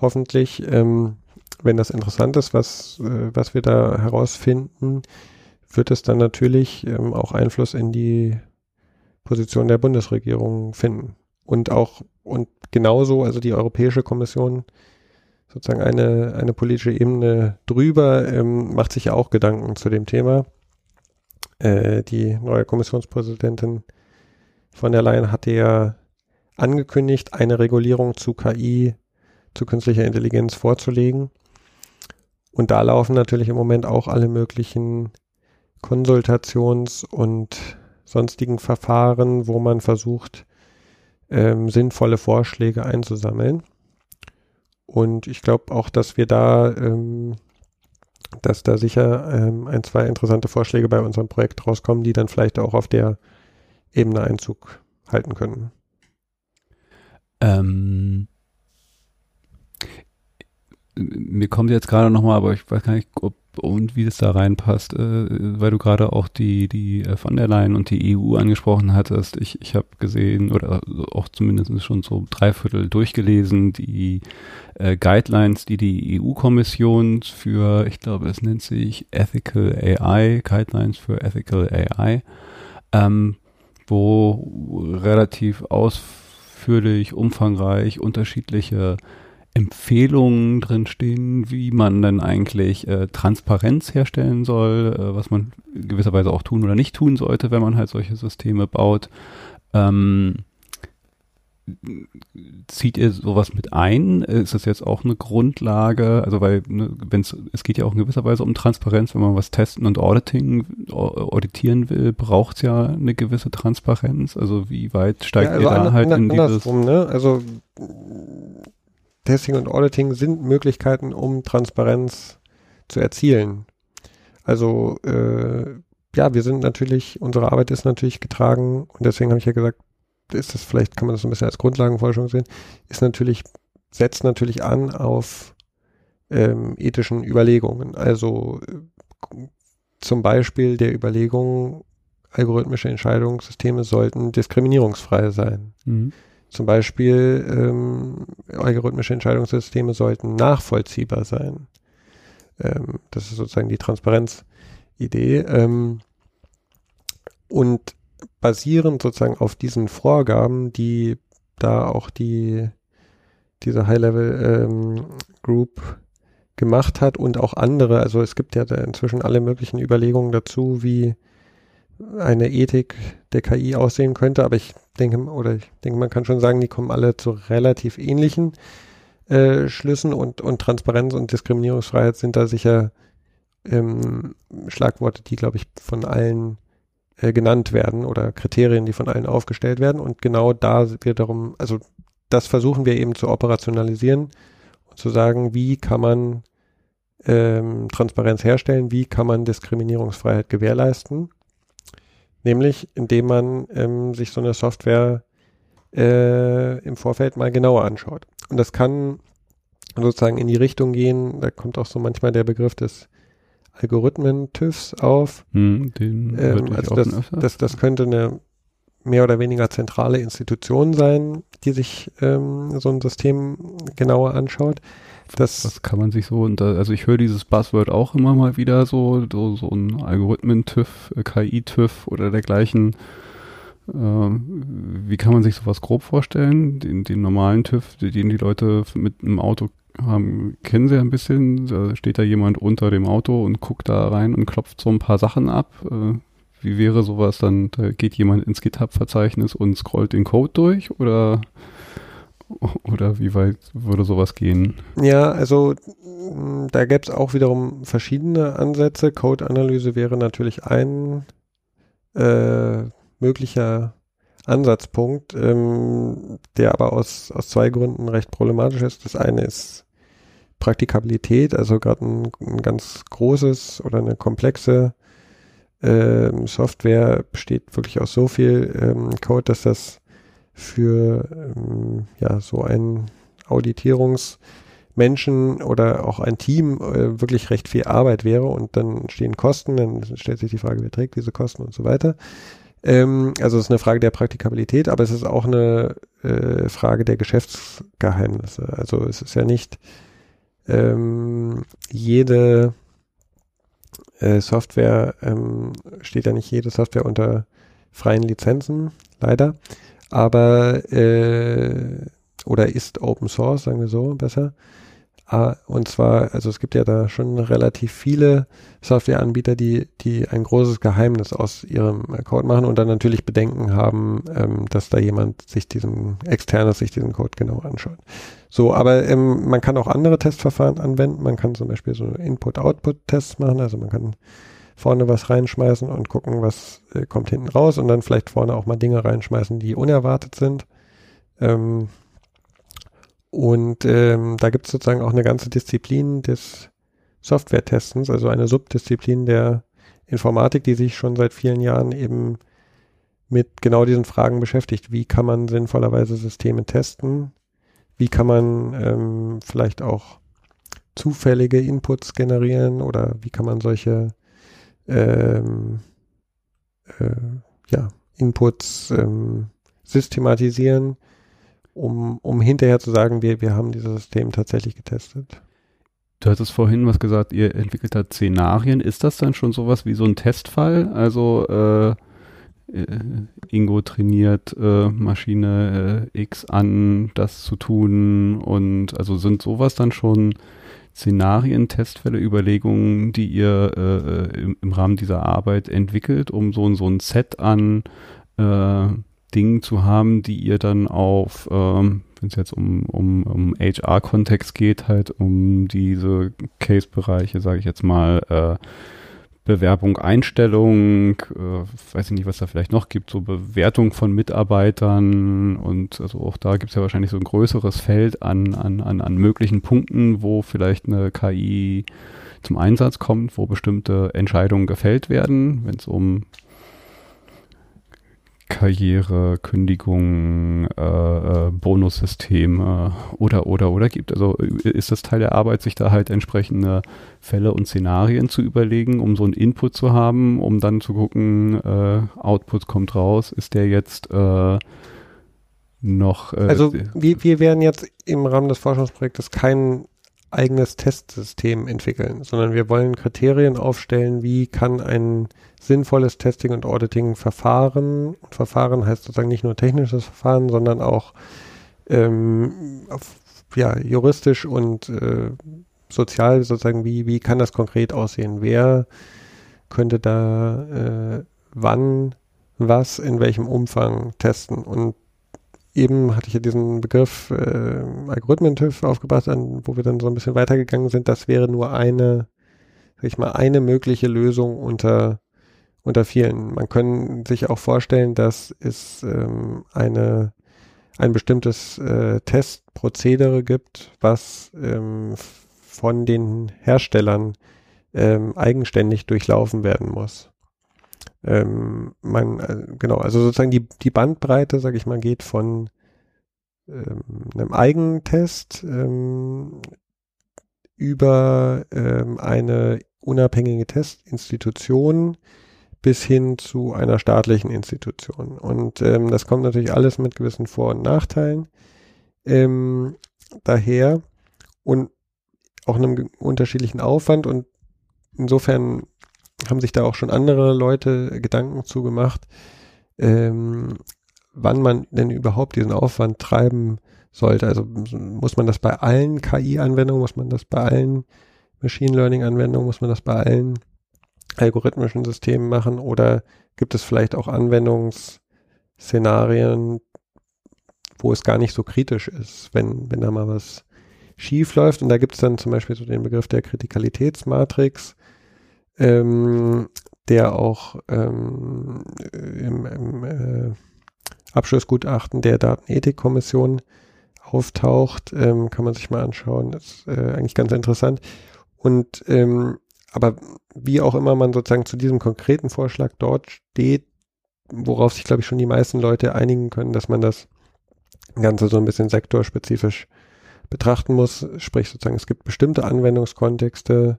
hoffentlich, ähm, wenn das interessant ist, was, äh, was wir da herausfinden, wird es dann natürlich ähm, auch Einfluss in die Position der Bundesregierung finden. Und auch, und genauso, also die Europäische Kommission sozusagen eine, eine politische Ebene drüber, ähm, macht sich ja auch Gedanken zu dem Thema. Äh, die neue Kommissionspräsidentin von der Leyen hatte ja angekündigt, eine Regulierung zu KI, zu künstlicher Intelligenz vorzulegen. Und da laufen natürlich im Moment auch alle möglichen Konsultations- und sonstigen Verfahren, wo man versucht, ähm, sinnvolle Vorschläge einzusammeln. Und ich glaube auch, dass wir da, ähm, dass da sicher ähm, ein, zwei interessante Vorschläge bei unserem Projekt rauskommen, die dann vielleicht auch auf der Ebene Einzug halten können. Ähm, mir kommt jetzt gerade nochmal, aber ich weiß gar nicht, ob und wie das da reinpasst, äh, weil du gerade auch die, die äh, von der Leyen und die EU angesprochen hattest. Ich, ich habe gesehen oder auch zumindest schon so dreiviertel durchgelesen, die äh, Guidelines, die die EU-Kommission für, ich glaube, es nennt sich Ethical AI, Guidelines für Ethical AI, ähm, wo relativ ausführlich, umfangreich unterschiedliche Empfehlungen drinstehen, wie man dann eigentlich äh, Transparenz herstellen soll, äh, was man gewisserweise auch tun oder nicht tun sollte, wenn man halt solche Systeme baut. Ähm, zieht ihr sowas mit ein? Ist das jetzt auch eine Grundlage? Also weil, ne, wenn es, geht ja auch in gewisser Weise um Transparenz, wenn man was testen und Auditing, auditieren will, braucht es ja eine gewisse Transparenz. Also wie weit steigt ja, also ihr da halt an, in dieses? Ne? Also Testing und Auditing sind Möglichkeiten, um Transparenz zu erzielen. Also äh, ja, wir sind natürlich, unsere Arbeit ist natürlich getragen und deswegen habe ich ja gesagt, ist das vielleicht, kann man das ein bisschen als Grundlagenforschung sehen, ist natürlich, setzt natürlich an auf ähm, ethischen Überlegungen. Also äh, zum Beispiel der Überlegung, algorithmische Entscheidungssysteme sollten diskriminierungsfrei sein. Mhm. Zum Beispiel ähm, algorithmische Entscheidungssysteme sollten nachvollziehbar sein. Ähm, das ist sozusagen die Transparenzidee. Ähm, und basierend sozusagen auf diesen Vorgaben, die da auch die diese High-Level ähm, gemacht hat und auch andere. Also es gibt ja inzwischen alle möglichen Überlegungen dazu, wie eine Ethik der KI aussehen könnte, aber ich denke, oder ich denke, man kann schon sagen, die kommen alle zu relativ ähnlichen äh, Schlüssen und, und Transparenz und Diskriminierungsfreiheit sind da sicher ähm, Schlagworte, die, glaube ich, von allen äh, genannt werden oder Kriterien, die von allen aufgestellt werden. Und genau da wiederum, also das versuchen wir eben zu operationalisieren und zu sagen, wie kann man ähm, Transparenz herstellen, wie kann man Diskriminierungsfreiheit gewährleisten. Nämlich, indem man ähm, sich so eine Software äh, im Vorfeld mal genauer anschaut. Und das kann sozusagen in die Richtung gehen, da kommt auch so manchmal der Begriff des Algorithmen-TÜVs auf. Hm, den ähm, also das, das, das könnte eine mehr oder weniger zentrale Institution sein, die sich ähm, so ein System genauer anschaut. Das, das kann man sich so, unter, also ich höre dieses Buzzword auch immer mal wieder so, so, so ein Algorithmen-TÜV, äh, KI-TÜV oder dergleichen. Ähm, wie kann man sich sowas grob vorstellen? Den, den normalen TÜV, den die Leute mit einem Auto haben, kennen sie ein bisschen. Da steht da jemand unter dem Auto und guckt da rein und klopft so ein paar Sachen ab. Äh, wie wäre sowas dann? Da geht jemand ins GitHub-Verzeichnis und scrollt den Code durch oder oder wie weit würde sowas gehen? Ja, also da gäbe es auch wiederum verschiedene Ansätze. Code-Analyse wäre natürlich ein äh, möglicher Ansatzpunkt, ähm, der aber aus, aus zwei Gründen recht problematisch ist. Das eine ist Praktikabilität, also gerade ein, ein, ganz großes oder eine komplexe ähm, Software besteht wirklich aus so viel ähm, Code, dass das für ähm, ja so ein Auditierungsmenschen oder auch ein Team äh, wirklich recht viel Arbeit wäre und dann stehen Kosten, dann stellt sich die Frage, wer trägt diese Kosten und so weiter. Ähm, also es ist eine Frage der Praktikabilität, aber es ist auch eine äh, Frage der Geschäftsgeheimnisse. Also es ist ja nicht ähm, jede äh, Software, ähm, steht ja nicht jede Software unter freien Lizenzen, leider. Aber äh, oder ist Open Source, sagen wir so besser. Ah, und zwar, also es gibt ja da schon relativ viele Softwareanbieter, die, die ein großes Geheimnis aus ihrem Code machen und dann natürlich Bedenken haben, ähm, dass da jemand sich diesen, externes sich diesen Code genau anschaut. So, aber ähm, man kann auch andere Testverfahren anwenden. Man kann zum Beispiel so Input-Output-Tests machen. Also man kann vorne was reinschmeißen und gucken, was äh, kommt hinten raus und dann vielleicht vorne auch mal Dinge reinschmeißen, die unerwartet sind. Ähm, und ähm, da gibt es sozusagen auch eine ganze Disziplin des Software-Testens, also eine Subdisziplin der Informatik, die sich schon seit vielen Jahren eben mit genau diesen Fragen beschäftigt. Wie kann man sinnvollerweise Systeme testen? Wie kann man ähm, vielleicht auch zufällige Inputs generieren oder wie kann man solche ähm, äh, ja, Inputs ähm, systematisieren? um, um hinterher zu sagen, wir, wir haben dieses System tatsächlich getestet. Du hattest vorhin was gesagt, ihr entwickelt da Szenarien. Ist das dann schon sowas wie so ein Testfall? Also äh, Ingo trainiert äh, Maschine äh, X an, das zu tun und also sind sowas dann schon Szenarien, Testfälle, Überlegungen, die ihr äh, äh im, im, Rahmen dieser Arbeit entwickelt, um so, so ein Set an äh, Dingen zu haben, die ihr dann auf, ähm, wenn es jetzt um, um, um HR-Kontext geht, halt um diese Case-Bereiche, sage ich jetzt mal, äh, Bewerbung, Einstellung, äh, weiß ich nicht, was da vielleicht noch gibt, so Bewertung von Mitarbeitern und also auch da gibt es ja wahrscheinlich so ein größeres Feld an, an, an, an möglichen Punkten, wo vielleicht eine KI zum Einsatz kommt, wo bestimmte Entscheidungen gefällt werden, wenn es um Karriere, Kündigung, äh, äh, Bonussysteme oder, oder, oder gibt. Also äh, ist das Teil der Arbeit, sich da halt entsprechende Fälle und Szenarien zu überlegen, um so einen Input zu haben, um dann zu gucken, äh, Output kommt raus, ist der jetzt äh, noch. Äh, also wir, wir werden jetzt im Rahmen des Forschungsprojektes keinen eigenes Testsystem entwickeln, sondern wir wollen Kriterien aufstellen, wie kann ein sinnvolles Testing und Auditing Verfahren, und Verfahren heißt sozusagen nicht nur technisches Verfahren, sondern auch ähm, auf, ja, juristisch und äh, sozial sozusagen, wie, wie kann das konkret aussehen? Wer könnte da äh, wann was in welchem Umfang testen? Und eben hatte ich ja diesen Begriff äh, Algorithmen-TÜV aufgebracht, an, wo wir dann so ein bisschen weitergegangen sind. Das wäre nur eine, sag ich mal, eine mögliche Lösung unter, unter vielen. Man kann sich auch vorstellen, dass es ähm, eine, ein bestimmtes äh, Testprozedere gibt, was ähm, von den Herstellern ähm, eigenständig durchlaufen werden muss. Ähm, man, äh, genau, also sozusagen die, die Bandbreite, sage ich mal, geht von ähm, einem Eigentest ähm, über ähm, eine unabhängige Testinstitution bis hin zu einer staatlichen Institution. Und ähm, das kommt natürlich alles mit gewissen Vor- und Nachteilen ähm, daher und auch einem unterschiedlichen Aufwand. Und insofern haben sich da auch schon andere Leute Gedanken zugemacht, ähm, wann man denn überhaupt diesen Aufwand treiben sollte. Also muss man das bei allen KI-Anwendungen, muss man das bei allen Machine Learning-Anwendungen, muss man das bei allen algorithmischen Systemen machen oder gibt es vielleicht auch Anwendungsszenarien, wo es gar nicht so kritisch ist, wenn, wenn da mal was schief läuft. Und da gibt es dann zum Beispiel so den Begriff der Kritikalitätsmatrix, ähm, der auch ähm, im, im äh, Abschlussgutachten der Datenethikkommission auftaucht. Ähm, kann man sich mal anschauen. Ist äh, eigentlich ganz interessant. Und ähm, aber wie auch immer man sozusagen zu diesem konkreten Vorschlag dort steht, worauf sich, glaube ich, schon die meisten Leute einigen können, dass man das Ganze so ein bisschen sektorspezifisch betrachten muss. Sprich sozusagen, es gibt bestimmte Anwendungskontexte,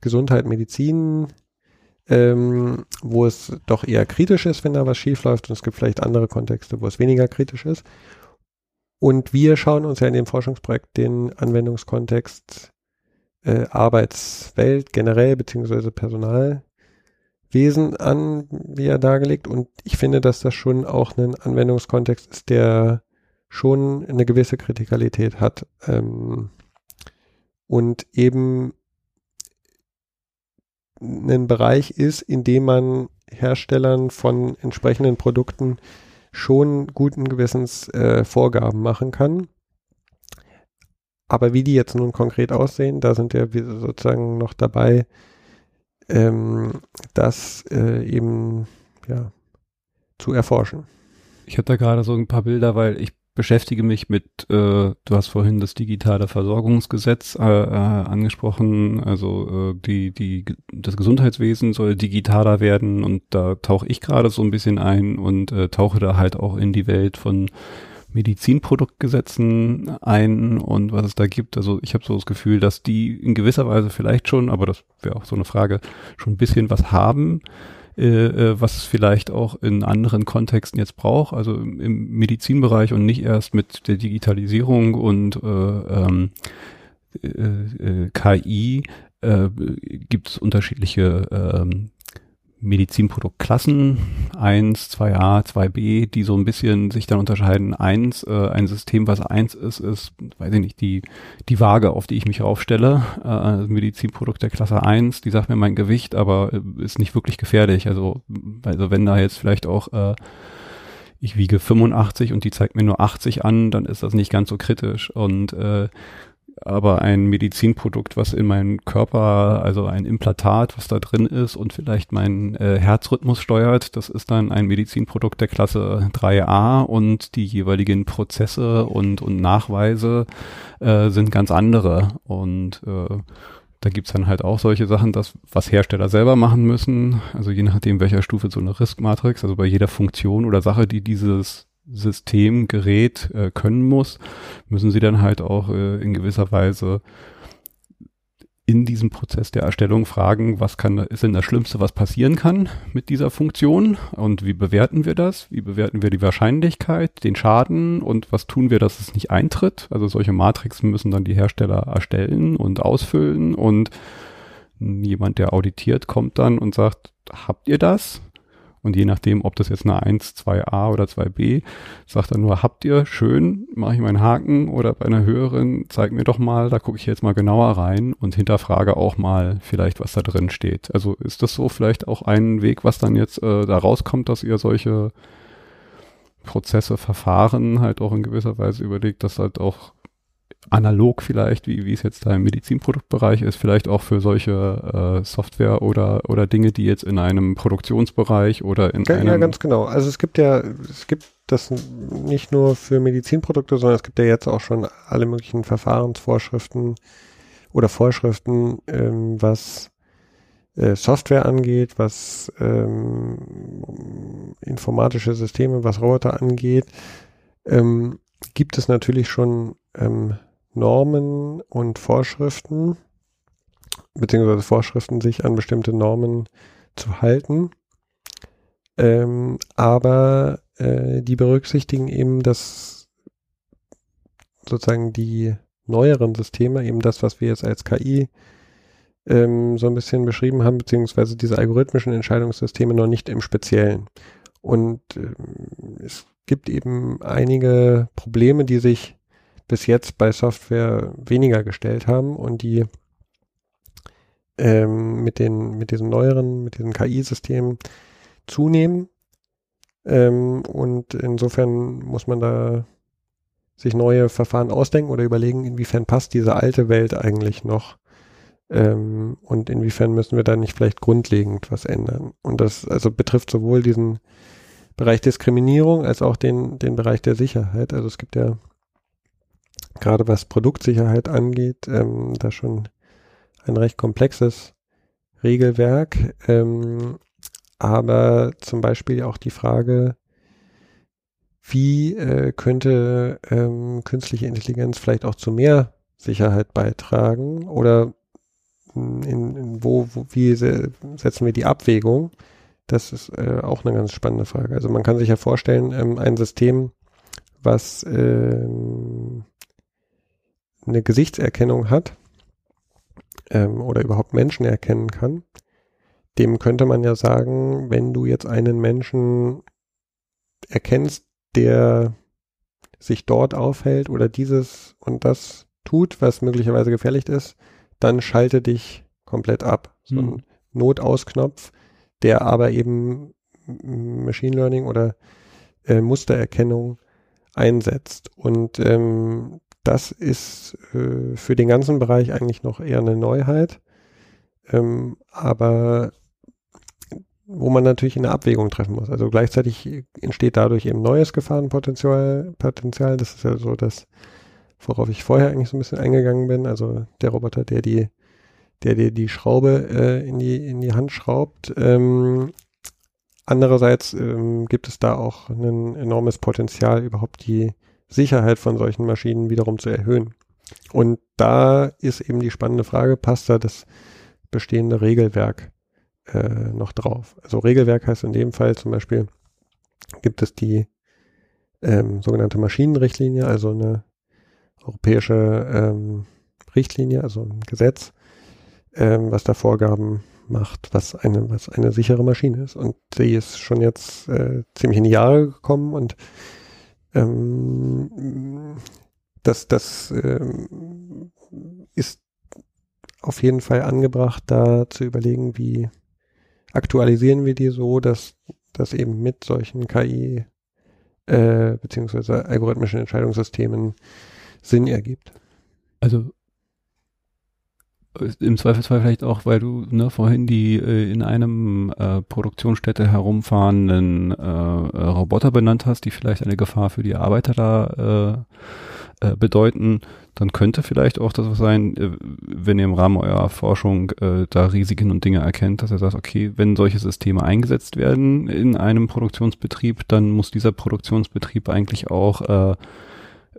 Gesundheit, Medizin, ähm, wo es doch eher kritisch ist, wenn da was schief läuft und es gibt vielleicht andere Kontexte, wo es weniger kritisch ist. Und wir schauen uns ja in dem Forschungsprojekt den Anwendungskontext äh, Arbeitswelt generell beziehungsweise Personalwesen an, wie er dargelegt. Und ich finde, dass das schon auch ein Anwendungskontext ist, der schon eine gewisse Kritikalität hat. Ähm, und eben ein Bereich ist, in dem man Herstellern von entsprechenden Produkten schon guten Gewissens äh, Vorgaben machen kann. Aber wie die jetzt nun konkret aussehen, da sind wir sozusagen noch dabei, ähm, das äh, eben ja, zu erforschen. Ich habe da gerade so ein paar Bilder, weil ich beschäftige mich mit, äh, du hast vorhin das digitale Versorgungsgesetz äh, äh, angesprochen, also äh, die, die, das Gesundheitswesen soll digitaler werden und da tauche ich gerade so ein bisschen ein und äh, tauche da halt auch in die Welt von Medizinproduktgesetzen ein und was es da gibt. Also ich habe so das Gefühl, dass die in gewisser Weise vielleicht schon, aber das wäre auch so eine Frage, schon ein bisschen was haben äh, äh, was es vielleicht auch in anderen Kontexten jetzt braucht, also im, im Medizinbereich und nicht erst mit der Digitalisierung und äh, ähm, äh, äh, KI äh, gibt es unterschiedliche ähm, Medizinproduktklassen, 1, 2a, 2b, die so ein bisschen sich dann unterscheiden. Eins, äh, ein System, was eins ist, ist, weiß ich nicht, die, die Waage, auf die ich mich aufstelle. Äh, Medizinprodukt der Klasse 1, die sagt mir mein Gewicht, aber äh, ist nicht wirklich gefährlich. Also, also wenn da jetzt vielleicht auch äh, ich wiege 85 und die zeigt mir nur 80 an, dann ist das nicht ganz so kritisch. Und äh, aber ein Medizinprodukt, was in meinen Körper, also ein Implantat, was da drin ist und vielleicht meinen äh, Herzrhythmus steuert, das ist dann ein Medizinprodukt der Klasse 3a und die jeweiligen Prozesse und, und Nachweise äh, sind ganz andere. Und äh, da gibt's dann halt auch solche Sachen, dass was Hersteller selber machen müssen, also je nachdem welcher Stufe so eine Risk-Matrix, also bei jeder Funktion oder Sache, die dieses System, Gerät äh, können muss, müssen sie dann halt auch äh, in gewisser Weise in diesem Prozess der Erstellung fragen, was kann, ist denn das Schlimmste, was passieren kann mit dieser Funktion und wie bewerten wir das? Wie bewerten wir die Wahrscheinlichkeit, den Schaden und was tun wir, dass es nicht eintritt? Also solche Matrixen müssen dann die Hersteller erstellen und ausfüllen und jemand, der auditiert, kommt dann und sagt, habt ihr das? Und je nachdem, ob das jetzt eine 1, 2a oder 2b, sagt er nur, habt ihr schön, mache ich meinen Haken oder bei einer höheren, zeig mir doch mal, da gucke ich jetzt mal genauer rein und hinterfrage auch mal vielleicht, was da drin steht. Also ist das so vielleicht auch ein Weg, was dann jetzt äh, da rauskommt, dass ihr solche Prozesse, Verfahren halt auch in gewisser Weise überlegt, dass halt auch analog vielleicht, wie, wie es jetzt da im Medizinproduktbereich ist, vielleicht auch für solche äh, Software oder, oder Dinge, die jetzt in einem Produktionsbereich oder in ja, einem... Ja, ganz genau. Also es gibt ja, es gibt das nicht nur für Medizinprodukte, sondern es gibt ja jetzt auch schon alle möglichen Verfahrensvorschriften oder Vorschriften, ähm, was äh, Software angeht, was ähm, informatische Systeme, was Roboter angeht, ähm, gibt es natürlich schon ähm, Normen und Vorschriften, beziehungsweise Vorschriften, sich an bestimmte Normen zu halten. Ähm, aber äh, die berücksichtigen eben das sozusagen die neueren Systeme, eben das, was wir jetzt als KI ähm, so ein bisschen beschrieben haben, beziehungsweise diese algorithmischen Entscheidungssysteme noch nicht im Speziellen. Und ähm, es gibt eben einige Probleme, die sich bis jetzt bei Software weniger gestellt haben und die ähm, mit den, mit diesen neueren, mit diesen KI-Systemen zunehmen. Ähm, und insofern muss man da sich neue Verfahren ausdenken oder überlegen, inwiefern passt diese alte Welt eigentlich noch ähm, und inwiefern müssen wir da nicht vielleicht grundlegend was ändern. Und das also betrifft sowohl diesen Bereich Diskriminierung als auch den, den Bereich der Sicherheit. Also es gibt ja gerade was Produktsicherheit angeht, ähm, da schon ein recht komplexes Regelwerk. Ähm, aber zum Beispiel auch die Frage, wie äh, könnte ähm, künstliche Intelligenz vielleicht auch zu mehr Sicherheit beitragen oder in, in wo, wo, wie setzen wir die Abwägung? Das ist äh, auch eine ganz spannende Frage. Also man kann sich ja vorstellen, ähm, ein System, was ähm, eine Gesichtserkennung hat ähm, oder überhaupt Menschen erkennen kann, dem könnte man ja sagen, wenn du jetzt einen Menschen erkennst, der sich dort aufhält oder dieses und das tut, was möglicherweise gefährlich ist, dann schalte dich komplett ab. So ein hm. Notausknopf, der aber eben Machine Learning oder äh, Mustererkennung einsetzt. Und ähm, das ist äh, für den ganzen Bereich eigentlich noch eher eine Neuheit. Ähm, aber wo man natürlich eine Abwägung treffen muss. Also gleichzeitig entsteht dadurch eben neues Gefahrenpotenzial. Potenzial. Das ist ja so das, worauf ich vorher eigentlich so ein bisschen eingegangen bin. Also der Roboter, der die, der dir die Schraube äh, in die in die Hand schraubt. Ähm, andererseits ähm, gibt es da auch ein enormes Potenzial, überhaupt die Sicherheit von solchen Maschinen wiederum zu erhöhen. Und da ist eben die spannende Frage, passt da das bestehende Regelwerk äh, noch drauf? Also Regelwerk heißt in dem Fall zum Beispiel, gibt es die ähm, sogenannte Maschinenrichtlinie, also eine europäische ähm, Richtlinie, also ein Gesetz, ähm, was da Vorgaben macht, was eine, was eine sichere Maschine ist. Und die ist schon jetzt äh, ziemlich in die Jahre gekommen und ähm, das, das ähm, ist auf jeden Fall angebracht, da zu überlegen, wie aktualisieren wir die so, dass das eben mit solchen KI äh, beziehungsweise algorithmischen Entscheidungssystemen Sinn ergibt. Also im Zweifelsfall vielleicht auch, weil du ne, vorhin die äh, in einem äh, Produktionsstätte herumfahrenden äh, äh, Roboter benannt hast, die vielleicht eine Gefahr für die Arbeiter da äh, äh, bedeuten, dann könnte vielleicht auch das sein, äh, wenn ihr im Rahmen eurer Forschung äh, da Risiken und Dinge erkennt, dass ihr sagt, okay, wenn solche Systeme eingesetzt werden in einem Produktionsbetrieb, dann muss dieser Produktionsbetrieb eigentlich auch äh,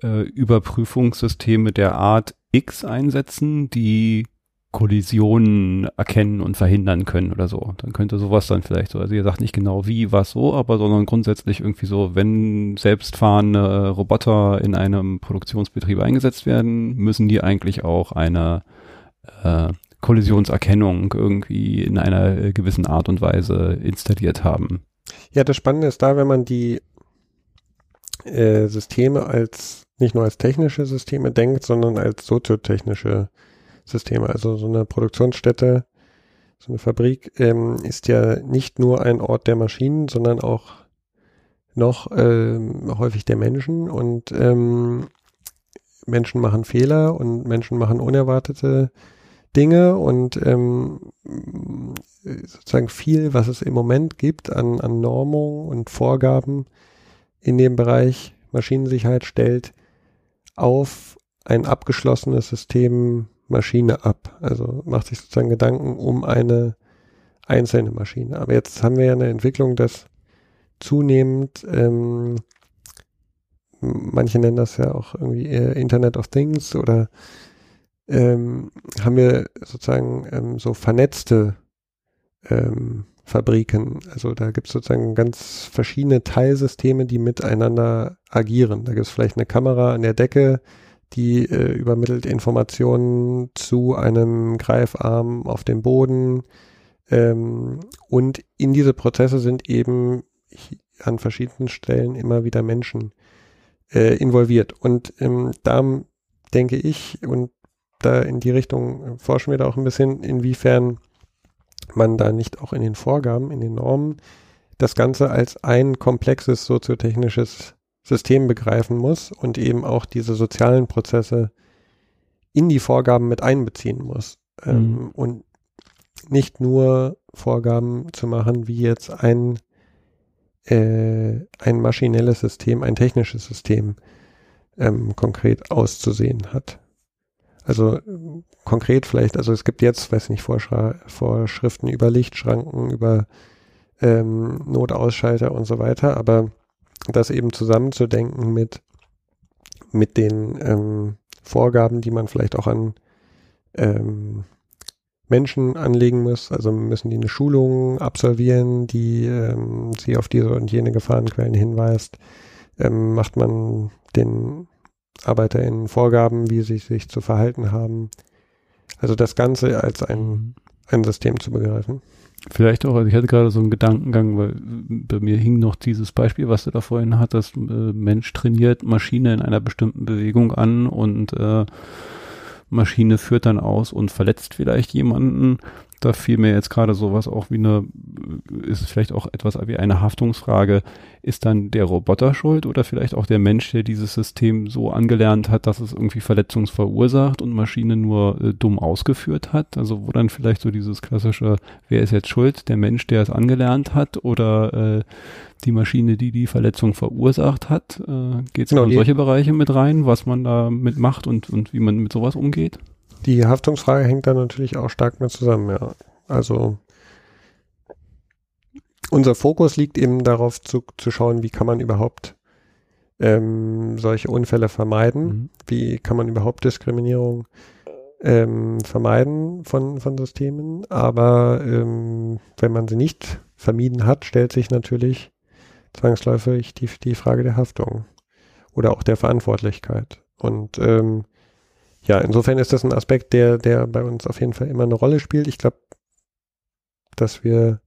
äh, Überprüfungssysteme der Art X einsetzen, die Kollisionen erkennen und verhindern können oder so. Dann könnte sowas dann vielleicht so, also ihr sagt nicht genau wie, was so, aber sondern grundsätzlich irgendwie so, wenn selbstfahrende Roboter in einem Produktionsbetrieb eingesetzt werden, müssen die eigentlich auch eine äh, Kollisionserkennung irgendwie in einer gewissen Art und Weise installiert haben. Ja, das Spannende ist da, wenn man die äh, Systeme als nicht nur als technische Systeme denkt, sondern als soziotechnische Systeme. Also so eine Produktionsstätte, so eine Fabrik ähm, ist ja nicht nur ein Ort der Maschinen, sondern auch noch ähm, häufig der Menschen und ähm, Menschen machen Fehler und Menschen machen unerwartete Dinge und ähm, sozusagen viel, was es im Moment gibt an, an Normung und Vorgaben in dem Bereich Maschinensicherheit stellt auf ein abgeschlossenes System Maschine ab. Also macht sich sozusagen Gedanken um eine einzelne Maschine. Aber jetzt haben wir ja eine Entwicklung, dass zunehmend, ähm, manche nennen das ja auch irgendwie Internet of Things oder ähm, haben wir sozusagen ähm, so vernetzte ähm, Fabriken. Also da gibt es sozusagen ganz verschiedene Teilsysteme, die miteinander agieren. Da gibt es vielleicht eine Kamera an der Decke, die äh, übermittelt Informationen zu einem Greifarm auf dem Boden. Ähm, und in diese Prozesse sind eben an verschiedenen Stellen immer wieder Menschen äh, involviert. Und ähm, da denke ich, und da in die Richtung forschen wir da auch ein bisschen, inwiefern man da nicht auch in den Vorgaben, in den Normen das Ganze als ein komplexes soziotechnisches System begreifen muss und eben auch diese sozialen Prozesse in die Vorgaben mit einbeziehen muss. Ähm, mhm. und nicht nur Vorgaben zu machen, wie jetzt ein, äh, ein maschinelles System, ein technisches System ähm, konkret auszusehen hat. Also konkret vielleicht, also es gibt jetzt, weiß nicht, Vorschra Vorschriften über Lichtschranken, über ähm, Notausschalter und so weiter, aber das eben zusammenzudenken mit, mit den ähm, Vorgaben, die man vielleicht auch an ähm, Menschen anlegen muss. Also müssen die eine Schulung absolvieren, die ähm, sie auf diese und jene Gefahrenquellen hinweist. Ähm, macht man den ArbeiterInnen Vorgaben, wie sie sich zu verhalten haben. Also das Ganze als ein, mhm. ein System zu begreifen. Vielleicht auch, also ich hatte gerade so einen Gedankengang, weil bei mir hing noch dieses Beispiel, was du da vorhin hattest, äh, Mensch trainiert Maschine in einer bestimmten Bewegung an und äh, Maschine führt dann aus und verletzt vielleicht jemanden da fiel mir jetzt gerade sowas auch wie eine, ist es vielleicht auch etwas wie eine Haftungsfrage, ist dann der Roboter schuld oder vielleicht auch der Mensch, der dieses System so angelernt hat, dass es irgendwie Verletzungs verursacht und Maschine nur äh, dumm ausgeführt hat? Also wo dann vielleicht so dieses klassische, wer ist jetzt schuld? Der Mensch, der es angelernt hat oder äh, die Maschine, die die Verletzung verursacht hat? Äh, Geht es genau, in solche Bereiche mit rein, was man da mitmacht und, und wie man mit sowas umgeht? Die Haftungsfrage hängt da natürlich auch stark mit zusammen, ja. Also unser Fokus liegt eben darauf zu, zu schauen, wie kann man überhaupt ähm, solche Unfälle vermeiden, mhm. wie kann man überhaupt Diskriminierung ähm, vermeiden von, von Systemen. Aber ähm, wenn man sie nicht vermieden hat, stellt sich natürlich zwangsläufig die, die Frage der Haftung oder auch der Verantwortlichkeit. Und ähm, ja, insofern ist das ein Aspekt, der, der bei uns auf jeden Fall immer eine Rolle spielt. Ich glaube, dass wir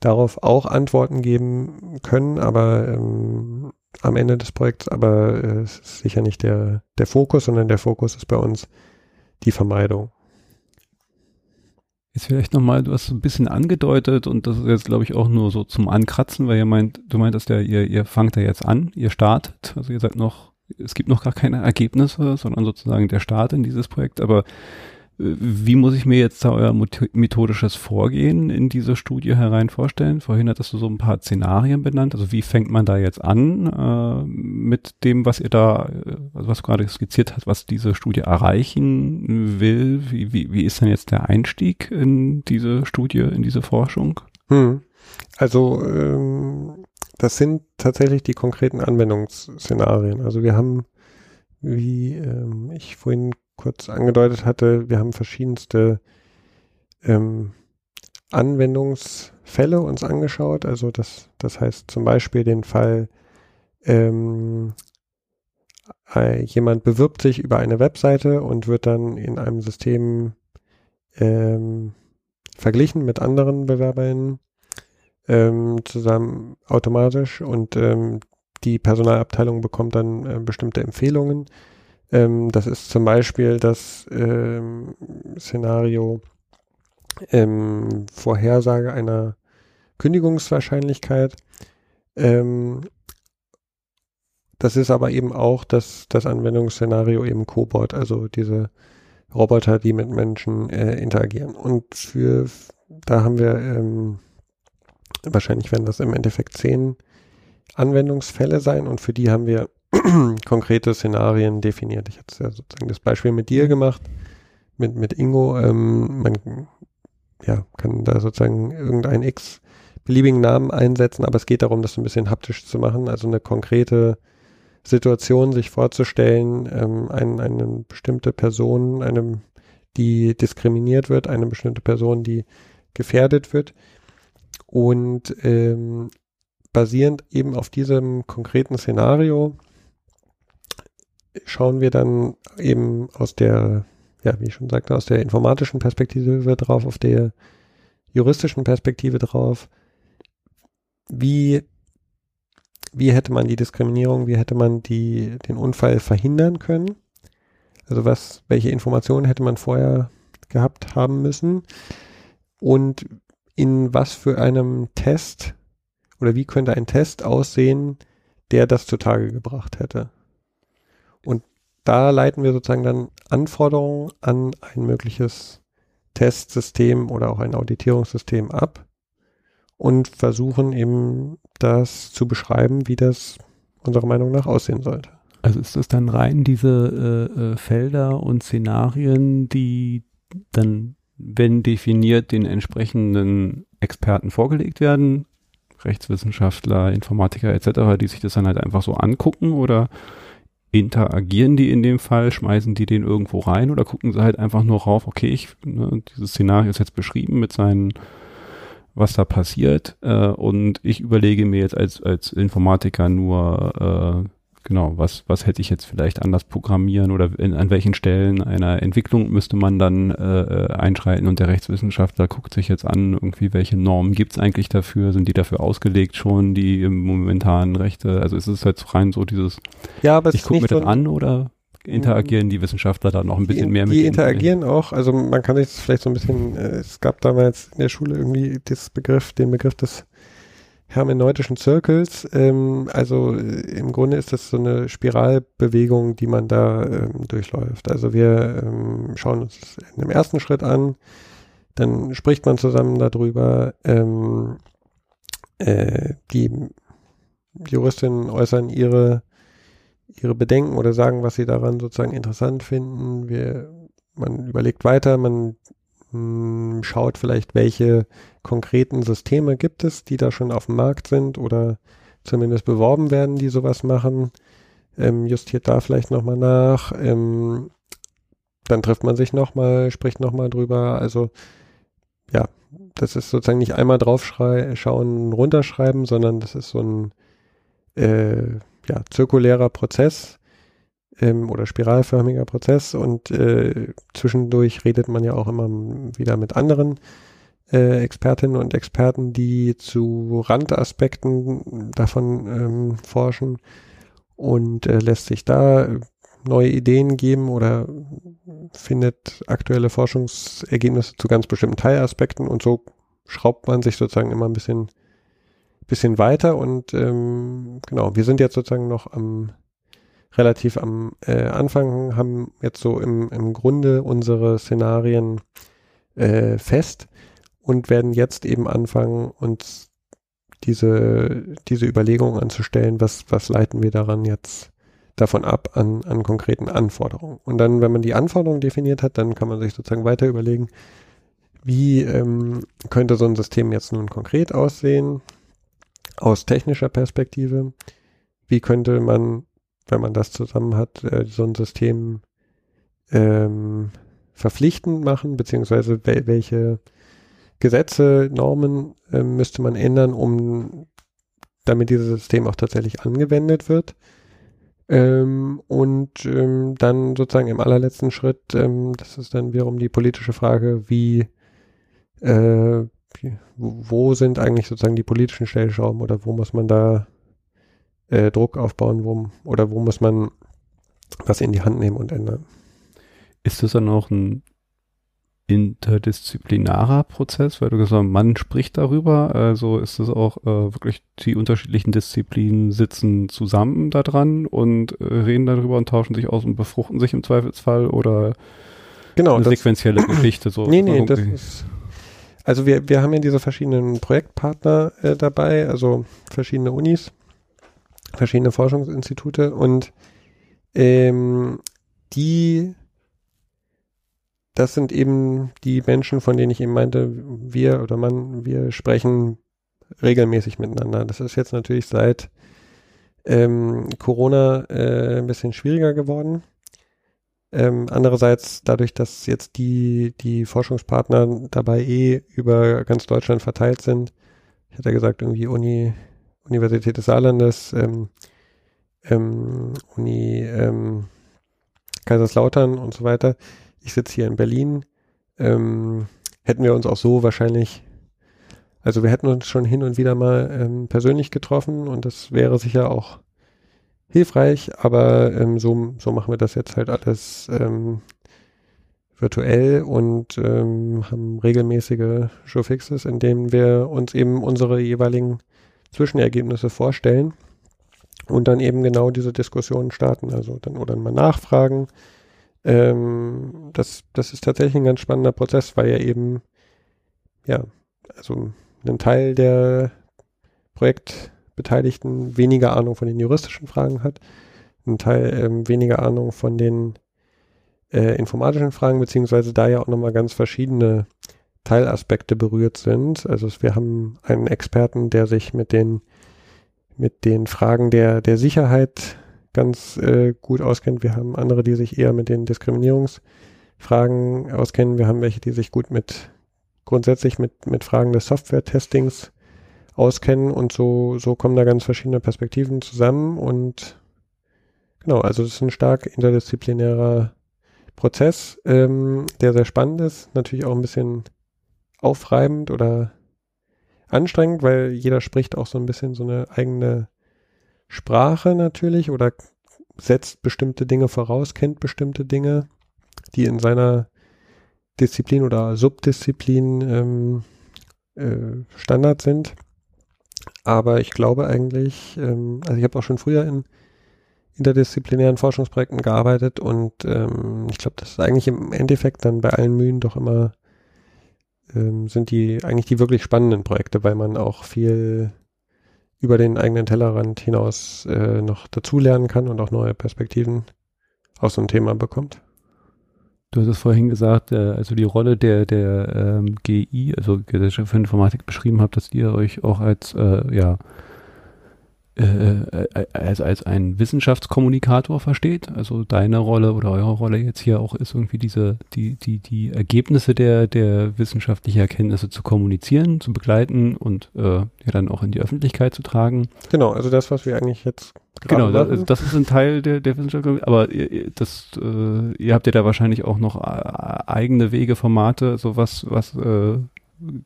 darauf auch Antworten geben können, aber ähm, am Ende des Projekts, aber äh, es ist sicher nicht der, der Fokus, sondern der Fokus ist bei uns die Vermeidung. Jetzt vielleicht nochmal, du hast so ein bisschen angedeutet und das ist jetzt, glaube ich, auch nur so zum Ankratzen, weil ihr meint, du meintest ja, ihr, ihr fangt ja jetzt an, ihr startet, also ihr seid noch es gibt noch gar keine Ergebnisse, sondern sozusagen der Start in dieses Projekt. Aber äh, wie muss ich mir jetzt da euer methodisches Vorgehen in diese Studie herein vorstellen? Vorhin hattest du so ein paar Szenarien benannt. Also wie fängt man da jetzt an äh, mit dem, was ihr da, also was du gerade skizziert hast, was diese Studie erreichen will? Wie, wie, wie ist denn jetzt der Einstieg in diese Studie, in diese Forschung? Hm. Also ähm, das sind tatsächlich die konkreten Anwendungsszenarien. Also wir haben, wie ähm, ich vorhin kurz angedeutet hatte, wir haben verschiedenste ähm, Anwendungsfälle uns angeschaut. Also das, das heißt zum Beispiel den Fall, ähm, äh, jemand bewirbt sich über eine Webseite und wird dann in einem System ähm, verglichen mit anderen BewerberInnen ähm, zusammen automatisch und ähm, die Personalabteilung bekommt dann äh, bestimmte Empfehlungen. Ähm, das ist zum Beispiel das ähm, Szenario ähm, Vorhersage einer Kündigungswahrscheinlichkeit. Ähm, das ist aber eben auch das, das Anwendungsszenario eben Cobot, also diese Roboter, die mit Menschen äh, interagieren. Und für, da haben wir, ähm, wahrscheinlich werden das im Endeffekt zehn Anwendungsfälle sein und für die haben wir konkrete Szenarien definiert. Ich hatte ja sozusagen das Beispiel mit dir gemacht, mit, mit Ingo. Ähm, man ja, kann da sozusagen irgendeinen x beliebigen Namen einsetzen, aber es geht darum, das ein bisschen haptisch zu machen, also eine konkrete Situation sich vorzustellen, ähm, ein, eine bestimmte Person, eine, die diskriminiert wird, eine bestimmte Person, die gefährdet wird. Und ähm, basierend eben auf diesem konkreten Szenario schauen wir dann eben aus der, ja, wie ich schon sagte, aus der informatischen Perspektive drauf, auf der juristischen Perspektive drauf, wie wie hätte man die Diskriminierung, wie hätte man die, den Unfall verhindern können? Also was, welche Informationen hätte man vorher gehabt haben müssen? Und in was für einem Test oder wie könnte ein Test aussehen, der das zutage gebracht hätte? Und da leiten wir sozusagen dann Anforderungen an ein mögliches Testsystem oder auch ein Auditierungssystem ab und versuchen eben das zu beschreiben, wie das unserer Meinung nach aussehen sollte. Also ist das dann rein diese äh, äh, Felder und Szenarien, die dann, wenn definiert, den entsprechenden Experten vorgelegt werden, Rechtswissenschaftler, Informatiker etc., die sich das dann halt einfach so angucken oder interagieren die in dem Fall, schmeißen die den irgendwo rein oder gucken sie halt einfach nur rauf, okay, ich, ne, dieses Szenario ist jetzt beschrieben mit seinen was da passiert. Äh, und ich überlege mir jetzt als, als Informatiker nur, äh, genau, was, was hätte ich jetzt vielleicht anders programmieren oder in, an welchen Stellen einer Entwicklung müsste man dann äh, äh einschreiten und der Rechtswissenschaftler guckt sich jetzt an, irgendwie welche Normen gibt's eigentlich dafür, sind die dafür ausgelegt schon, die im momentanen Rechte, also ist es halt rein so dieses, ja, aber ich gucke mir das an oder interagieren die Wissenschaftler da noch ein bisschen die, mehr mit Die interagieren auch, also man kann sich das vielleicht so ein bisschen, äh, es gab damals in der Schule irgendwie das Begriff, den Begriff des hermeneutischen Circles. Ähm, also äh, im Grunde ist das so eine Spiralbewegung, die man da ähm, durchläuft. Also wir ähm, schauen uns in dem ersten Schritt an, dann spricht man zusammen darüber. Ähm, äh, die Juristinnen äußern ihre ihre Bedenken oder sagen, was sie daran sozusagen interessant finden. Wir, man überlegt weiter, man hm, schaut vielleicht, welche konkreten Systeme gibt es, die da schon auf dem Markt sind oder zumindest beworben werden, die sowas machen. Ähm, justiert da vielleicht nochmal nach. Ähm, dann trifft man sich nochmal, spricht nochmal drüber. Also ja, das ist sozusagen nicht einmal draufschauen, runterschreiben, sondern das ist so ein äh, ja, zirkulärer Prozess ähm, oder spiralförmiger Prozess und äh, zwischendurch redet man ja auch immer wieder mit anderen äh, Expertinnen und Experten, die zu Randaspekten davon ähm, forschen und äh, lässt sich da neue Ideen geben oder findet aktuelle Forschungsergebnisse zu ganz bestimmten Teilaspekten und so schraubt man sich sozusagen immer ein bisschen bisschen weiter und ähm, genau, wir sind jetzt sozusagen noch am relativ am äh, Anfang, haben jetzt so im, im Grunde unsere Szenarien äh, fest und werden jetzt eben anfangen, uns diese, diese Überlegungen anzustellen, was, was leiten wir daran jetzt davon ab an, an konkreten Anforderungen. Und dann, wenn man die Anforderungen definiert hat, dann kann man sich sozusagen weiter überlegen, wie ähm, könnte so ein System jetzt nun konkret aussehen? aus technischer Perspektive, wie könnte man, wenn man das zusammen hat, äh, so ein System ähm, verpflichtend machen, beziehungsweise wel welche Gesetze, Normen äh, müsste man ändern, um damit dieses System auch tatsächlich angewendet wird. Ähm, und ähm, dann sozusagen im allerletzten Schritt, ähm, das ist dann wiederum die politische Frage, wie, äh, wo sind eigentlich sozusagen die politischen Stellschrauben oder wo muss man da äh, Druck aufbauen, wo, oder wo muss man was in die Hand nehmen und ändern. Ist das dann auch ein interdisziplinarer Prozess, weil du gesagt hast, man spricht darüber, also ist es auch äh, wirklich die unterschiedlichen Disziplinen sitzen zusammen da dran und äh, reden darüber und tauschen sich aus und befruchten sich im Zweifelsfall oder genau, eine sequentielle Geschichte so. Nee, nee, das ist also wir, wir haben ja diese verschiedenen Projektpartner äh, dabei, also verschiedene Unis, verschiedene Forschungsinstitute und ähm, die das sind eben die Menschen, von denen ich eben meinte, wir oder man, wir sprechen regelmäßig miteinander. Das ist jetzt natürlich seit ähm, Corona äh, ein bisschen schwieriger geworden. Ähm, andererseits dadurch, dass jetzt die, die Forschungspartner dabei eh über ganz Deutschland verteilt sind, ich hatte gesagt, irgendwie Uni, Universität des Saarlandes, ähm, ähm, Uni ähm, Kaiserslautern und so weiter, ich sitze hier in Berlin, ähm, hätten wir uns auch so wahrscheinlich, also wir hätten uns schon hin und wieder mal ähm, persönlich getroffen und das wäre sicher auch hilfreich, aber ähm, so, so machen wir das jetzt halt alles ähm, virtuell und ähm, haben regelmäßige Showfixes, in denen wir uns eben unsere jeweiligen Zwischenergebnisse vorstellen und dann eben genau diese Diskussionen starten, also dann oder mal nachfragen, ähm, das, das ist tatsächlich ein ganz spannender Prozess, weil er eben, ja, also einen Teil der Projektbeteiligten weniger Ahnung von den juristischen Fragen hat, ein Teil ähm, weniger Ahnung von den äh, informatischen Fragen, beziehungsweise da ja auch nochmal ganz verschiedene Teilaspekte berührt sind. Also wir haben einen Experten, der sich mit den mit den Fragen der, der Sicherheit ganz äh, gut auskennt. Wir haben andere, die sich eher mit den Diskriminierungsfragen auskennen. Wir haben welche, die sich gut mit grundsätzlich mit, mit Fragen des Software-Testings auskennen und so, so kommen da ganz verschiedene Perspektiven zusammen und genau, also es ist ein stark interdisziplinärer Prozess, ähm, der sehr spannend ist, natürlich auch ein bisschen aufreibend oder anstrengend, weil jeder spricht auch so ein bisschen so eine eigene Sprache natürlich oder setzt bestimmte Dinge voraus, kennt bestimmte Dinge, die in seiner Disziplin oder Subdisziplin ähm, äh, Standard sind. Aber ich glaube eigentlich, ähm, also ich habe auch schon früher in interdisziplinären Forschungsprojekten gearbeitet und ähm, ich glaube, das ist eigentlich im Endeffekt dann bei allen Mühen doch immer ähm, sind die eigentlich die wirklich spannenden Projekte, weil man auch viel über den eigenen Tellerrand hinaus äh, noch dazulernen kann und auch neue Perspektiven aus so einem Thema bekommt. Du hast es vorhin gesagt, äh, also die Rolle der, der ähm, GI, also Gesellschaft für Informatik, beschrieben habt, dass ihr euch auch als äh, ja, äh, äh, als, als ein Wissenschaftskommunikator versteht. Also deine Rolle oder eure Rolle jetzt hier auch ist irgendwie diese, die, die, die Ergebnisse der, der wissenschaftlichen Erkenntnisse zu kommunizieren, zu begleiten und äh, ja dann auch in die Öffentlichkeit zu tragen. Genau, also das, was wir eigentlich jetzt Genau, das, das ist ein Teil der, der Wissenschaft, aber ihr, das, äh, ihr habt ja da wahrscheinlich auch noch äh, eigene Wege, Formate, so was, was äh,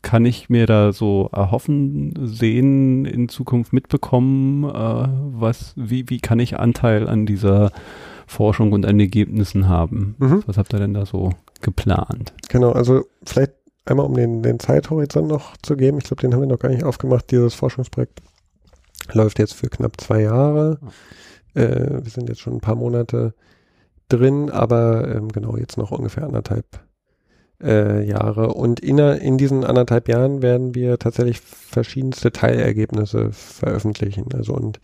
kann ich mir da so erhoffen, sehen, in Zukunft mitbekommen? Äh, was, wie, wie kann ich Anteil an dieser Forschung und an Ergebnissen haben? Mhm. Was habt ihr denn da so geplant? Genau, also vielleicht einmal um den, den Zeithorizont noch zu geben. Ich glaube, den haben wir noch gar nicht aufgemacht. Dieses Forschungsprojekt läuft jetzt für knapp zwei Jahre. Äh, wir sind jetzt schon ein paar Monate drin, aber ähm, genau jetzt noch ungefähr anderthalb äh, Jahre. Und in, in diesen anderthalb Jahren werden wir tatsächlich verschiedenste Teilergebnisse veröffentlichen. Also und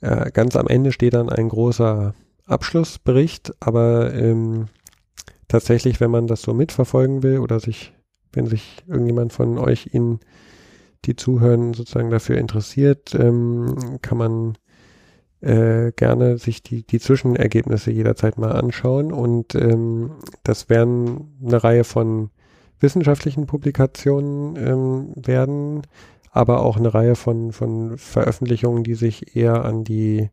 äh, ganz am Ende steht dann ein großer Abschlussbericht, aber ähm, tatsächlich, wenn man das so mitverfolgen will oder sich, wenn sich irgendjemand von euch ihn die zuhören, sozusagen dafür interessiert, ähm, kann man äh, gerne sich die, die Zwischenergebnisse jederzeit mal anschauen. Und ähm, das werden eine Reihe von wissenschaftlichen Publikationen ähm, werden, aber auch eine Reihe von, von Veröffentlichungen, die sich eher an die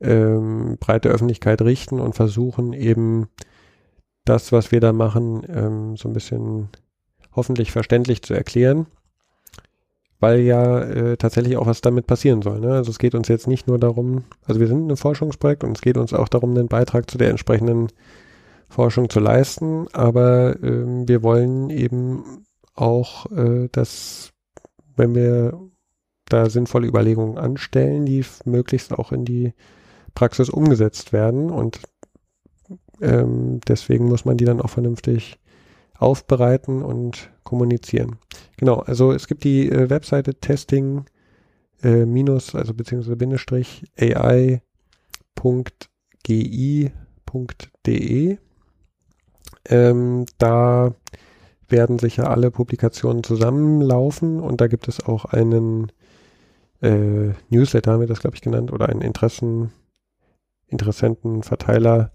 ähm, breite Öffentlichkeit richten und versuchen eben das, was wir da machen, ähm, so ein bisschen hoffentlich verständlich zu erklären weil ja äh, tatsächlich auch was damit passieren soll. Ne? Also es geht uns jetzt nicht nur darum, also wir sind ein Forschungsprojekt und es geht uns auch darum, einen Beitrag zu der entsprechenden Forschung zu leisten, aber ähm, wir wollen eben auch, äh, dass wenn wir da sinnvolle Überlegungen anstellen, die möglichst auch in die Praxis umgesetzt werden und ähm, deswegen muss man die dann auch vernünftig aufbereiten und kommunizieren. Genau, also es gibt die äh, Webseite testing äh, minus, also beziehungsweise Bindestrich ai.gi.de. Ähm, da werden sicher alle Publikationen zusammenlaufen und da gibt es auch einen äh, Newsletter, haben wir das glaube ich genannt, oder einen Interessen, Interessentenverteiler,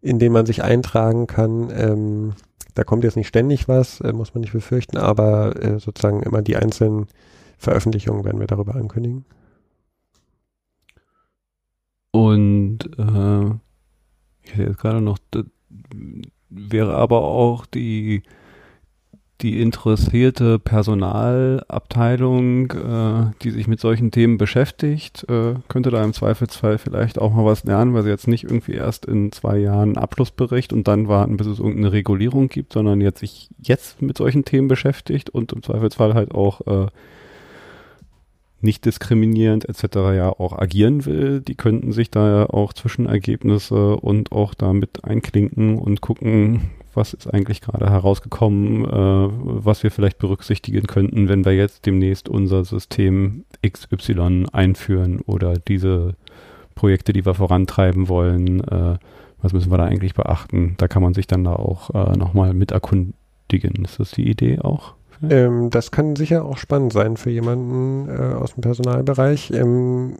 in dem man sich eintragen kann, ähm, da kommt jetzt nicht ständig was, äh, muss man nicht befürchten, aber äh, sozusagen immer die einzelnen Veröffentlichungen werden wir darüber ankündigen. Und äh, ich hätte jetzt gerade noch, wäre aber auch die die interessierte Personalabteilung, äh, die sich mit solchen Themen beschäftigt, äh, könnte da im Zweifelsfall vielleicht auch mal was lernen, weil sie jetzt nicht irgendwie erst in zwei Jahren Abschlussbericht und dann warten, bis es irgendeine Regulierung gibt, sondern jetzt sich jetzt mit solchen Themen beschäftigt und im Zweifelsfall halt auch äh, nicht diskriminierend etc. ja auch agieren will, die könnten sich da ja auch Zwischenergebnisse und auch damit einklinken und gucken, was ist eigentlich gerade herausgekommen, äh, was wir vielleicht berücksichtigen könnten, wenn wir jetzt demnächst unser System XY einführen oder diese Projekte, die wir vorantreiben wollen, äh, was müssen wir da eigentlich beachten? Da kann man sich dann da auch äh, nochmal mit erkundigen. Ist das die Idee auch? Ähm, das kann sicher auch spannend sein für jemanden äh, aus dem Personalbereich, ähm,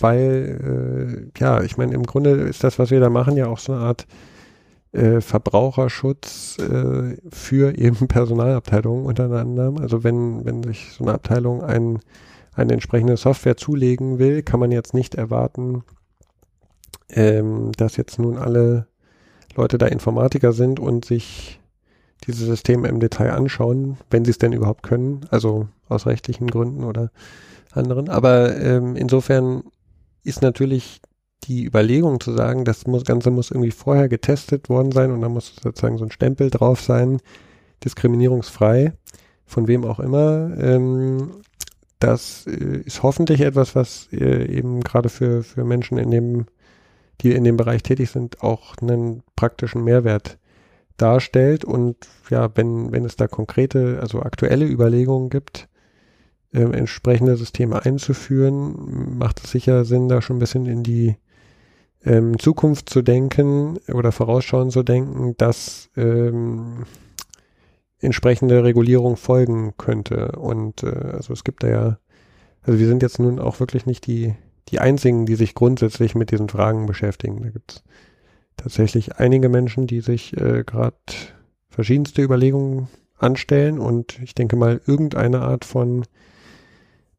weil, äh, ja, ich meine, im Grunde ist das, was wir da machen, ja auch so eine Art äh, Verbraucherschutz äh, für eben Personalabteilungen untereinander. Also wenn, wenn sich so eine Abteilung ein, eine entsprechende Software zulegen will, kann man jetzt nicht erwarten, ähm, dass jetzt nun alle Leute da Informatiker sind und sich diese Systeme im Detail anschauen, wenn sie es denn überhaupt können, also aus rechtlichen Gründen oder anderen. Aber ähm, insofern ist natürlich die Überlegung zu sagen, das muss, Ganze muss irgendwie vorher getestet worden sein und da muss sozusagen so ein Stempel drauf sein, diskriminierungsfrei, von wem auch immer. Ähm, das äh, ist hoffentlich etwas, was äh, eben gerade für, für Menschen in dem, die in dem Bereich tätig sind, auch einen praktischen Mehrwert darstellt. Und ja, wenn, wenn es da konkrete, also aktuelle Überlegungen gibt, äh, entsprechende Systeme einzuführen, macht es sicher Sinn, da schon ein bisschen in die ähm, Zukunft zu denken oder vorausschauend zu denken, dass ähm, entsprechende Regulierung folgen könnte. Und äh, also es gibt da ja, also wir sind jetzt nun auch wirklich nicht die, die einzigen, die sich grundsätzlich mit diesen Fragen beschäftigen. Da gibt es tatsächlich einige Menschen, die sich äh, gerade verschiedenste Überlegungen anstellen und ich denke mal, irgendeine Art von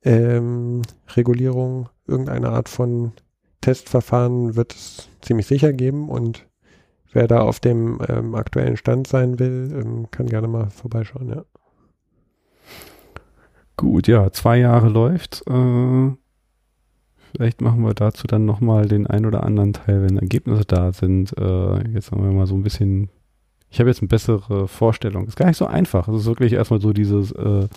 ähm, Regulierung, irgendeine Art von Testverfahren wird es ziemlich sicher geben und wer da auf dem ähm, aktuellen Stand sein will, ähm, kann gerne mal vorbeischauen, ja. Gut, ja, zwei Jahre läuft. Äh, vielleicht machen wir dazu dann nochmal den ein oder anderen Teil, wenn Ergebnisse da sind. Äh, jetzt haben wir mal so ein bisschen ich habe jetzt eine bessere Vorstellung. Ist gar nicht so einfach. Es ist wirklich erstmal so dieses, äh,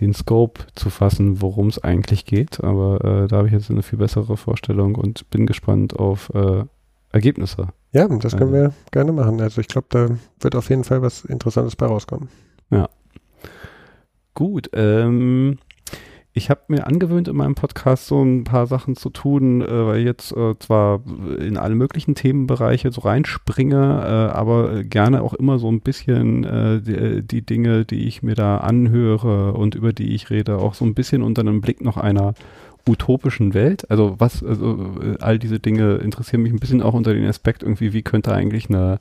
den Scope zu fassen, worum es eigentlich geht. Aber äh, da habe ich jetzt eine viel bessere Vorstellung und bin gespannt auf äh, Ergebnisse. Ja, das können wir gerne machen. Also ich glaube, da wird auf jeden Fall was Interessantes bei rauskommen. Ja. Gut. Ähm, ich habe mir angewöhnt, in meinem Podcast so ein paar Sachen zu tun, äh, weil ich jetzt äh, zwar in alle möglichen Themenbereiche so reinspringe, äh, aber gerne auch immer so ein bisschen äh, die, die, Dinge, die ich mir da anhöre und über die ich rede, auch so ein bisschen unter einem Blick noch einer utopischen Welt? Also was, also äh, all diese Dinge interessieren mich ein bisschen auch unter den Aspekt irgendwie, wie könnte eigentlich eine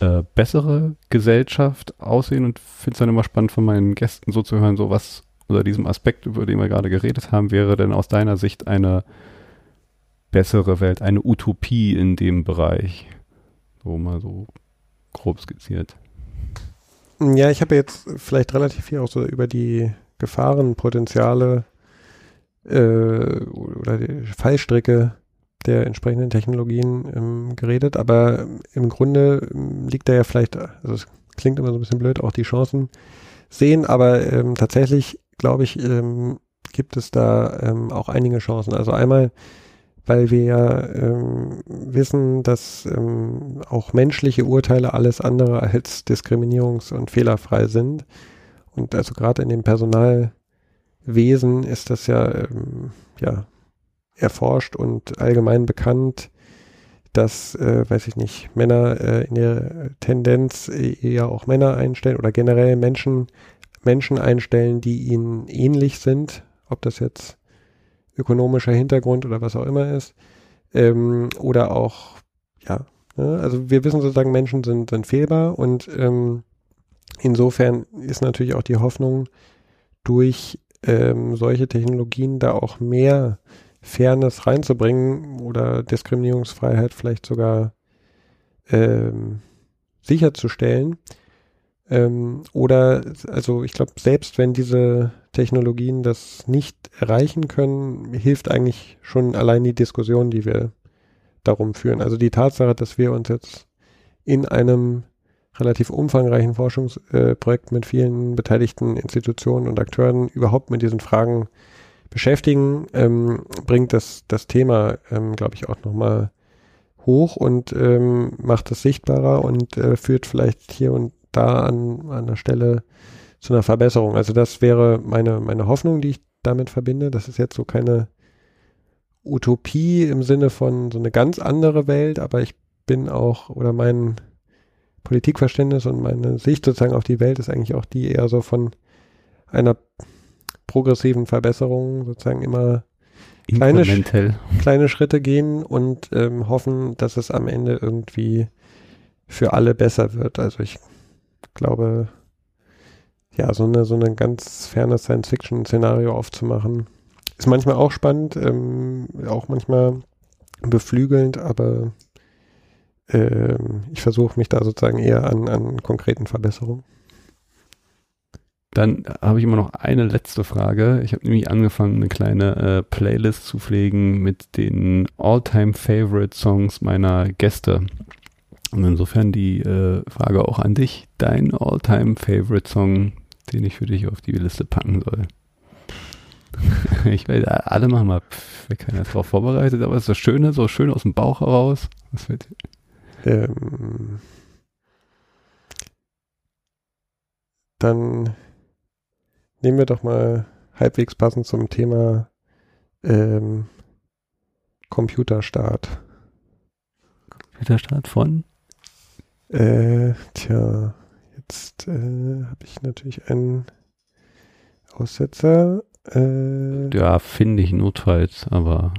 äh, bessere Gesellschaft aussehen und finde es dann immer spannend von meinen Gästen so zu hören, so was unter diesem Aspekt, über den wir gerade geredet haben, wäre denn aus deiner Sicht eine bessere Welt, eine Utopie in dem Bereich? So mal so grob skizziert. Ja, ich habe jetzt vielleicht relativ viel auch so über die Gefahrenpotenziale äh, oder die Fallstricke der entsprechenden Technologien ähm, geredet, aber im Grunde ähm, liegt da ja vielleicht, also es klingt immer so ein bisschen blöd, auch die Chancen sehen, aber ähm, tatsächlich glaube ich, ähm, gibt es da ähm, auch einige Chancen. Also einmal, weil wir ja ähm, wissen, dass ähm, auch menschliche Urteile alles andere als diskriminierungs- und fehlerfrei sind. Und also gerade in dem Personalwesen ist das ja, ähm, ja erforscht und allgemein bekannt, dass, äh, weiß ich nicht, Männer äh, in der Tendenz eher auch Männer einstellen oder generell Menschen Menschen einstellen, die ihnen ähnlich sind, ob das jetzt ökonomischer Hintergrund oder was auch immer ist, ähm, oder auch, ja, ne? also wir wissen sozusagen, Menschen sind, sind fehlbar und ähm, insofern ist natürlich auch die Hoffnung, durch ähm, solche Technologien da auch mehr Fairness reinzubringen oder Diskriminierungsfreiheit vielleicht sogar ähm, sicherzustellen. Ähm, oder, also ich glaube, selbst wenn diese Technologien das nicht erreichen können, hilft eigentlich schon allein die Diskussion, die wir darum führen. Also die Tatsache, dass wir uns jetzt in einem relativ umfangreichen Forschungsprojekt äh, mit vielen beteiligten Institutionen und Akteuren überhaupt mit diesen Fragen beschäftigen, ähm, bringt das, das Thema, ähm, glaube ich, auch nochmal hoch und ähm, macht es sichtbarer und äh, führt vielleicht hier und da an, an der Stelle zu einer Verbesserung. Also das wäre meine, meine Hoffnung, die ich damit verbinde. Das ist jetzt so keine Utopie im Sinne von so eine ganz andere Welt, aber ich bin auch, oder mein Politikverständnis und meine Sicht sozusagen auf die Welt ist eigentlich auch die eher so von einer progressiven Verbesserung sozusagen immer kleine, kleine Schritte gehen und ähm, hoffen, dass es am Ende irgendwie für alle besser wird. Also ich glaube, ja, so eine, so eine ganz ferne Science-Fiction-Szenario aufzumachen, ist manchmal auch spannend, ähm, auch manchmal beflügelnd, aber ähm, ich versuche mich da sozusagen eher an, an konkreten Verbesserungen. Dann habe ich immer noch eine letzte Frage. Ich habe nämlich angefangen, eine kleine äh, Playlist zu pflegen mit den All-Time-Favorite-Songs meiner Gäste. Und insofern die äh, Frage auch an dich, dein All-Time-Favorite-Song, den ich für dich auf die Liste packen soll. ich werde alle machen mal, wer keiner ist darauf vorbereitet, aber es ist das Schöne, so schön aus dem Bauch heraus. Was dir? Ähm, dann nehmen wir doch mal halbwegs passend zum Thema ähm, Computerstart. Computerstart von? Äh, tja, jetzt äh, habe ich natürlich einen Aussetzer. Äh, ja, finde ich notfalls, aber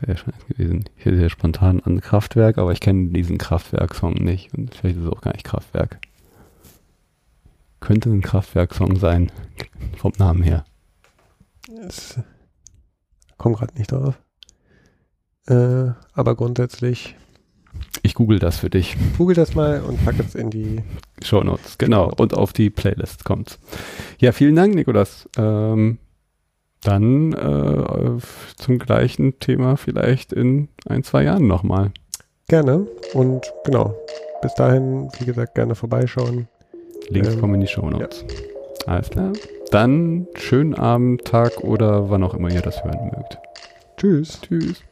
wäre schon gewesen. Ich hätte sehr spontan an Kraftwerk, aber ich kenne diesen Kraftwerk-Song nicht und vielleicht ist es auch gar nicht Kraftwerk. Könnte ein Kraftwerk-Song sein, vom Namen her. Es komme gerade nicht drauf. Äh, aber grundsätzlich ich google das für dich. Google das mal und pack es in die Show Notes. Genau. Und auf die Playlist kommt. Ja, vielen Dank, Nikolas. Ähm, dann äh, zum gleichen Thema vielleicht in ein, zwei Jahren nochmal. Gerne. Und genau. Bis dahin, wie gesagt, gerne vorbeischauen. Links ähm, kommen in die Show Notes. Ja. Alles klar. Dann schönen Abend, Tag oder wann auch immer ihr das hören mögt. Tschüss. Tschüss.